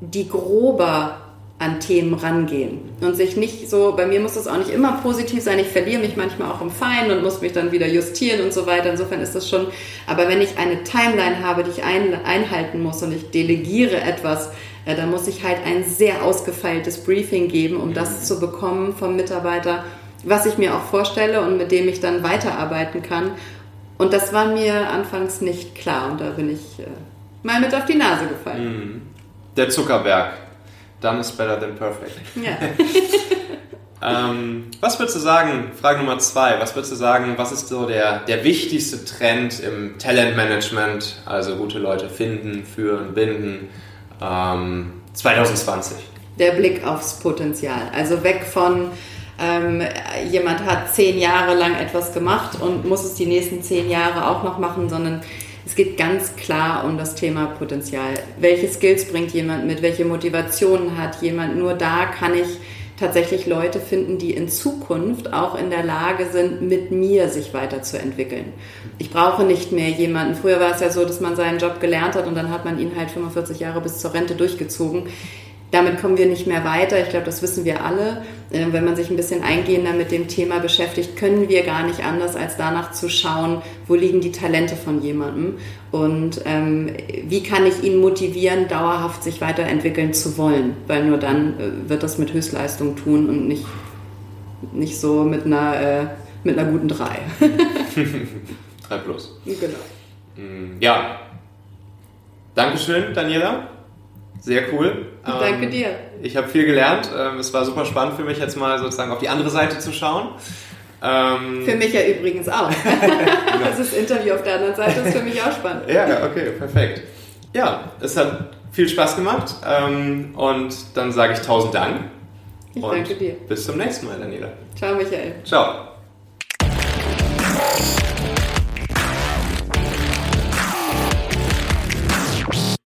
die grober an Themen rangehen und sich nicht so, bei mir muss das auch nicht immer positiv sein, ich verliere mich manchmal auch im Fein und muss mich dann wieder justieren und so weiter, insofern ist das schon, aber wenn ich eine Timeline habe, die ich ein, einhalten muss und ich delegiere etwas, Ja, da muss ich halt ein sehr ausgefeiltes Briefing geben, um das zu bekommen vom Mitarbeiter, was ich mir auch vorstelle und mit dem ich dann weiterarbeiten kann. Und das war mir anfangs nicht klar und da bin ich äh, mal mit auf die Nase gefallen. Der Zuckerberg. Done is better than perfect. Ja. [LAUGHS] Ähm, was würdest du sagen, Frage Nummer zwei, was würdest du sagen, was ist so der, der wichtigste Trend im Talentmanagement, also gute Leute finden, führen, binden, ähm, 2020? Der Blick aufs Potenzial. Also weg von ähm, jemand hat zehn Jahre lang etwas gemacht und muss es die nächsten zehn Jahre auch noch machen, sondern es geht ganz klar um das Thema Potenzial. Welche Skills bringt jemand mit? Welche Motivationen hat jemand? Nur da kann ich tatsächlich Leute finden, die in Zukunft auch in der Lage sind, mit mir sich weiterzuentwickeln. Ich brauche nicht mehr jemanden. Früher war es ja so, dass man seinen Job gelernt hat und dann hat man ihn halt 45 Jahre bis zur Rente durchgezogen. Damit kommen wir nicht mehr weiter. Ich glaube, das wissen wir alle. Ähm, wenn man sich ein bisschen eingehender mit dem Thema beschäftigt, können wir gar nicht anders, als danach zu schauen, wo liegen die Talente von jemandem und ähm, wie kann ich ihn motivieren, dauerhaft sich weiterentwickeln zu wollen. Weil nur dann äh, wird das mit Höchstleistung tun und nicht, nicht so mit einer, äh, mit einer guten 3. 3 [LAUGHS] plus. genau. Ja. Dankeschön, Daniela. Sehr cool. Danke Ähm, dir. Ich habe viel gelernt. Ähm, Es war super spannend für mich, jetzt mal sozusagen auf die andere Seite zu schauen. Ähm, Für mich ja übrigens auch. [LAUGHS] das Interview auf der anderen Seite ist für mich auch spannend. Ja, okay, perfekt. Ja, es hat viel Spaß gemacht und dann sage ich tausend Dank. Ich danke dir. Bis zum nächsten Mal, Daniela. Ciao, Michael. Ciao.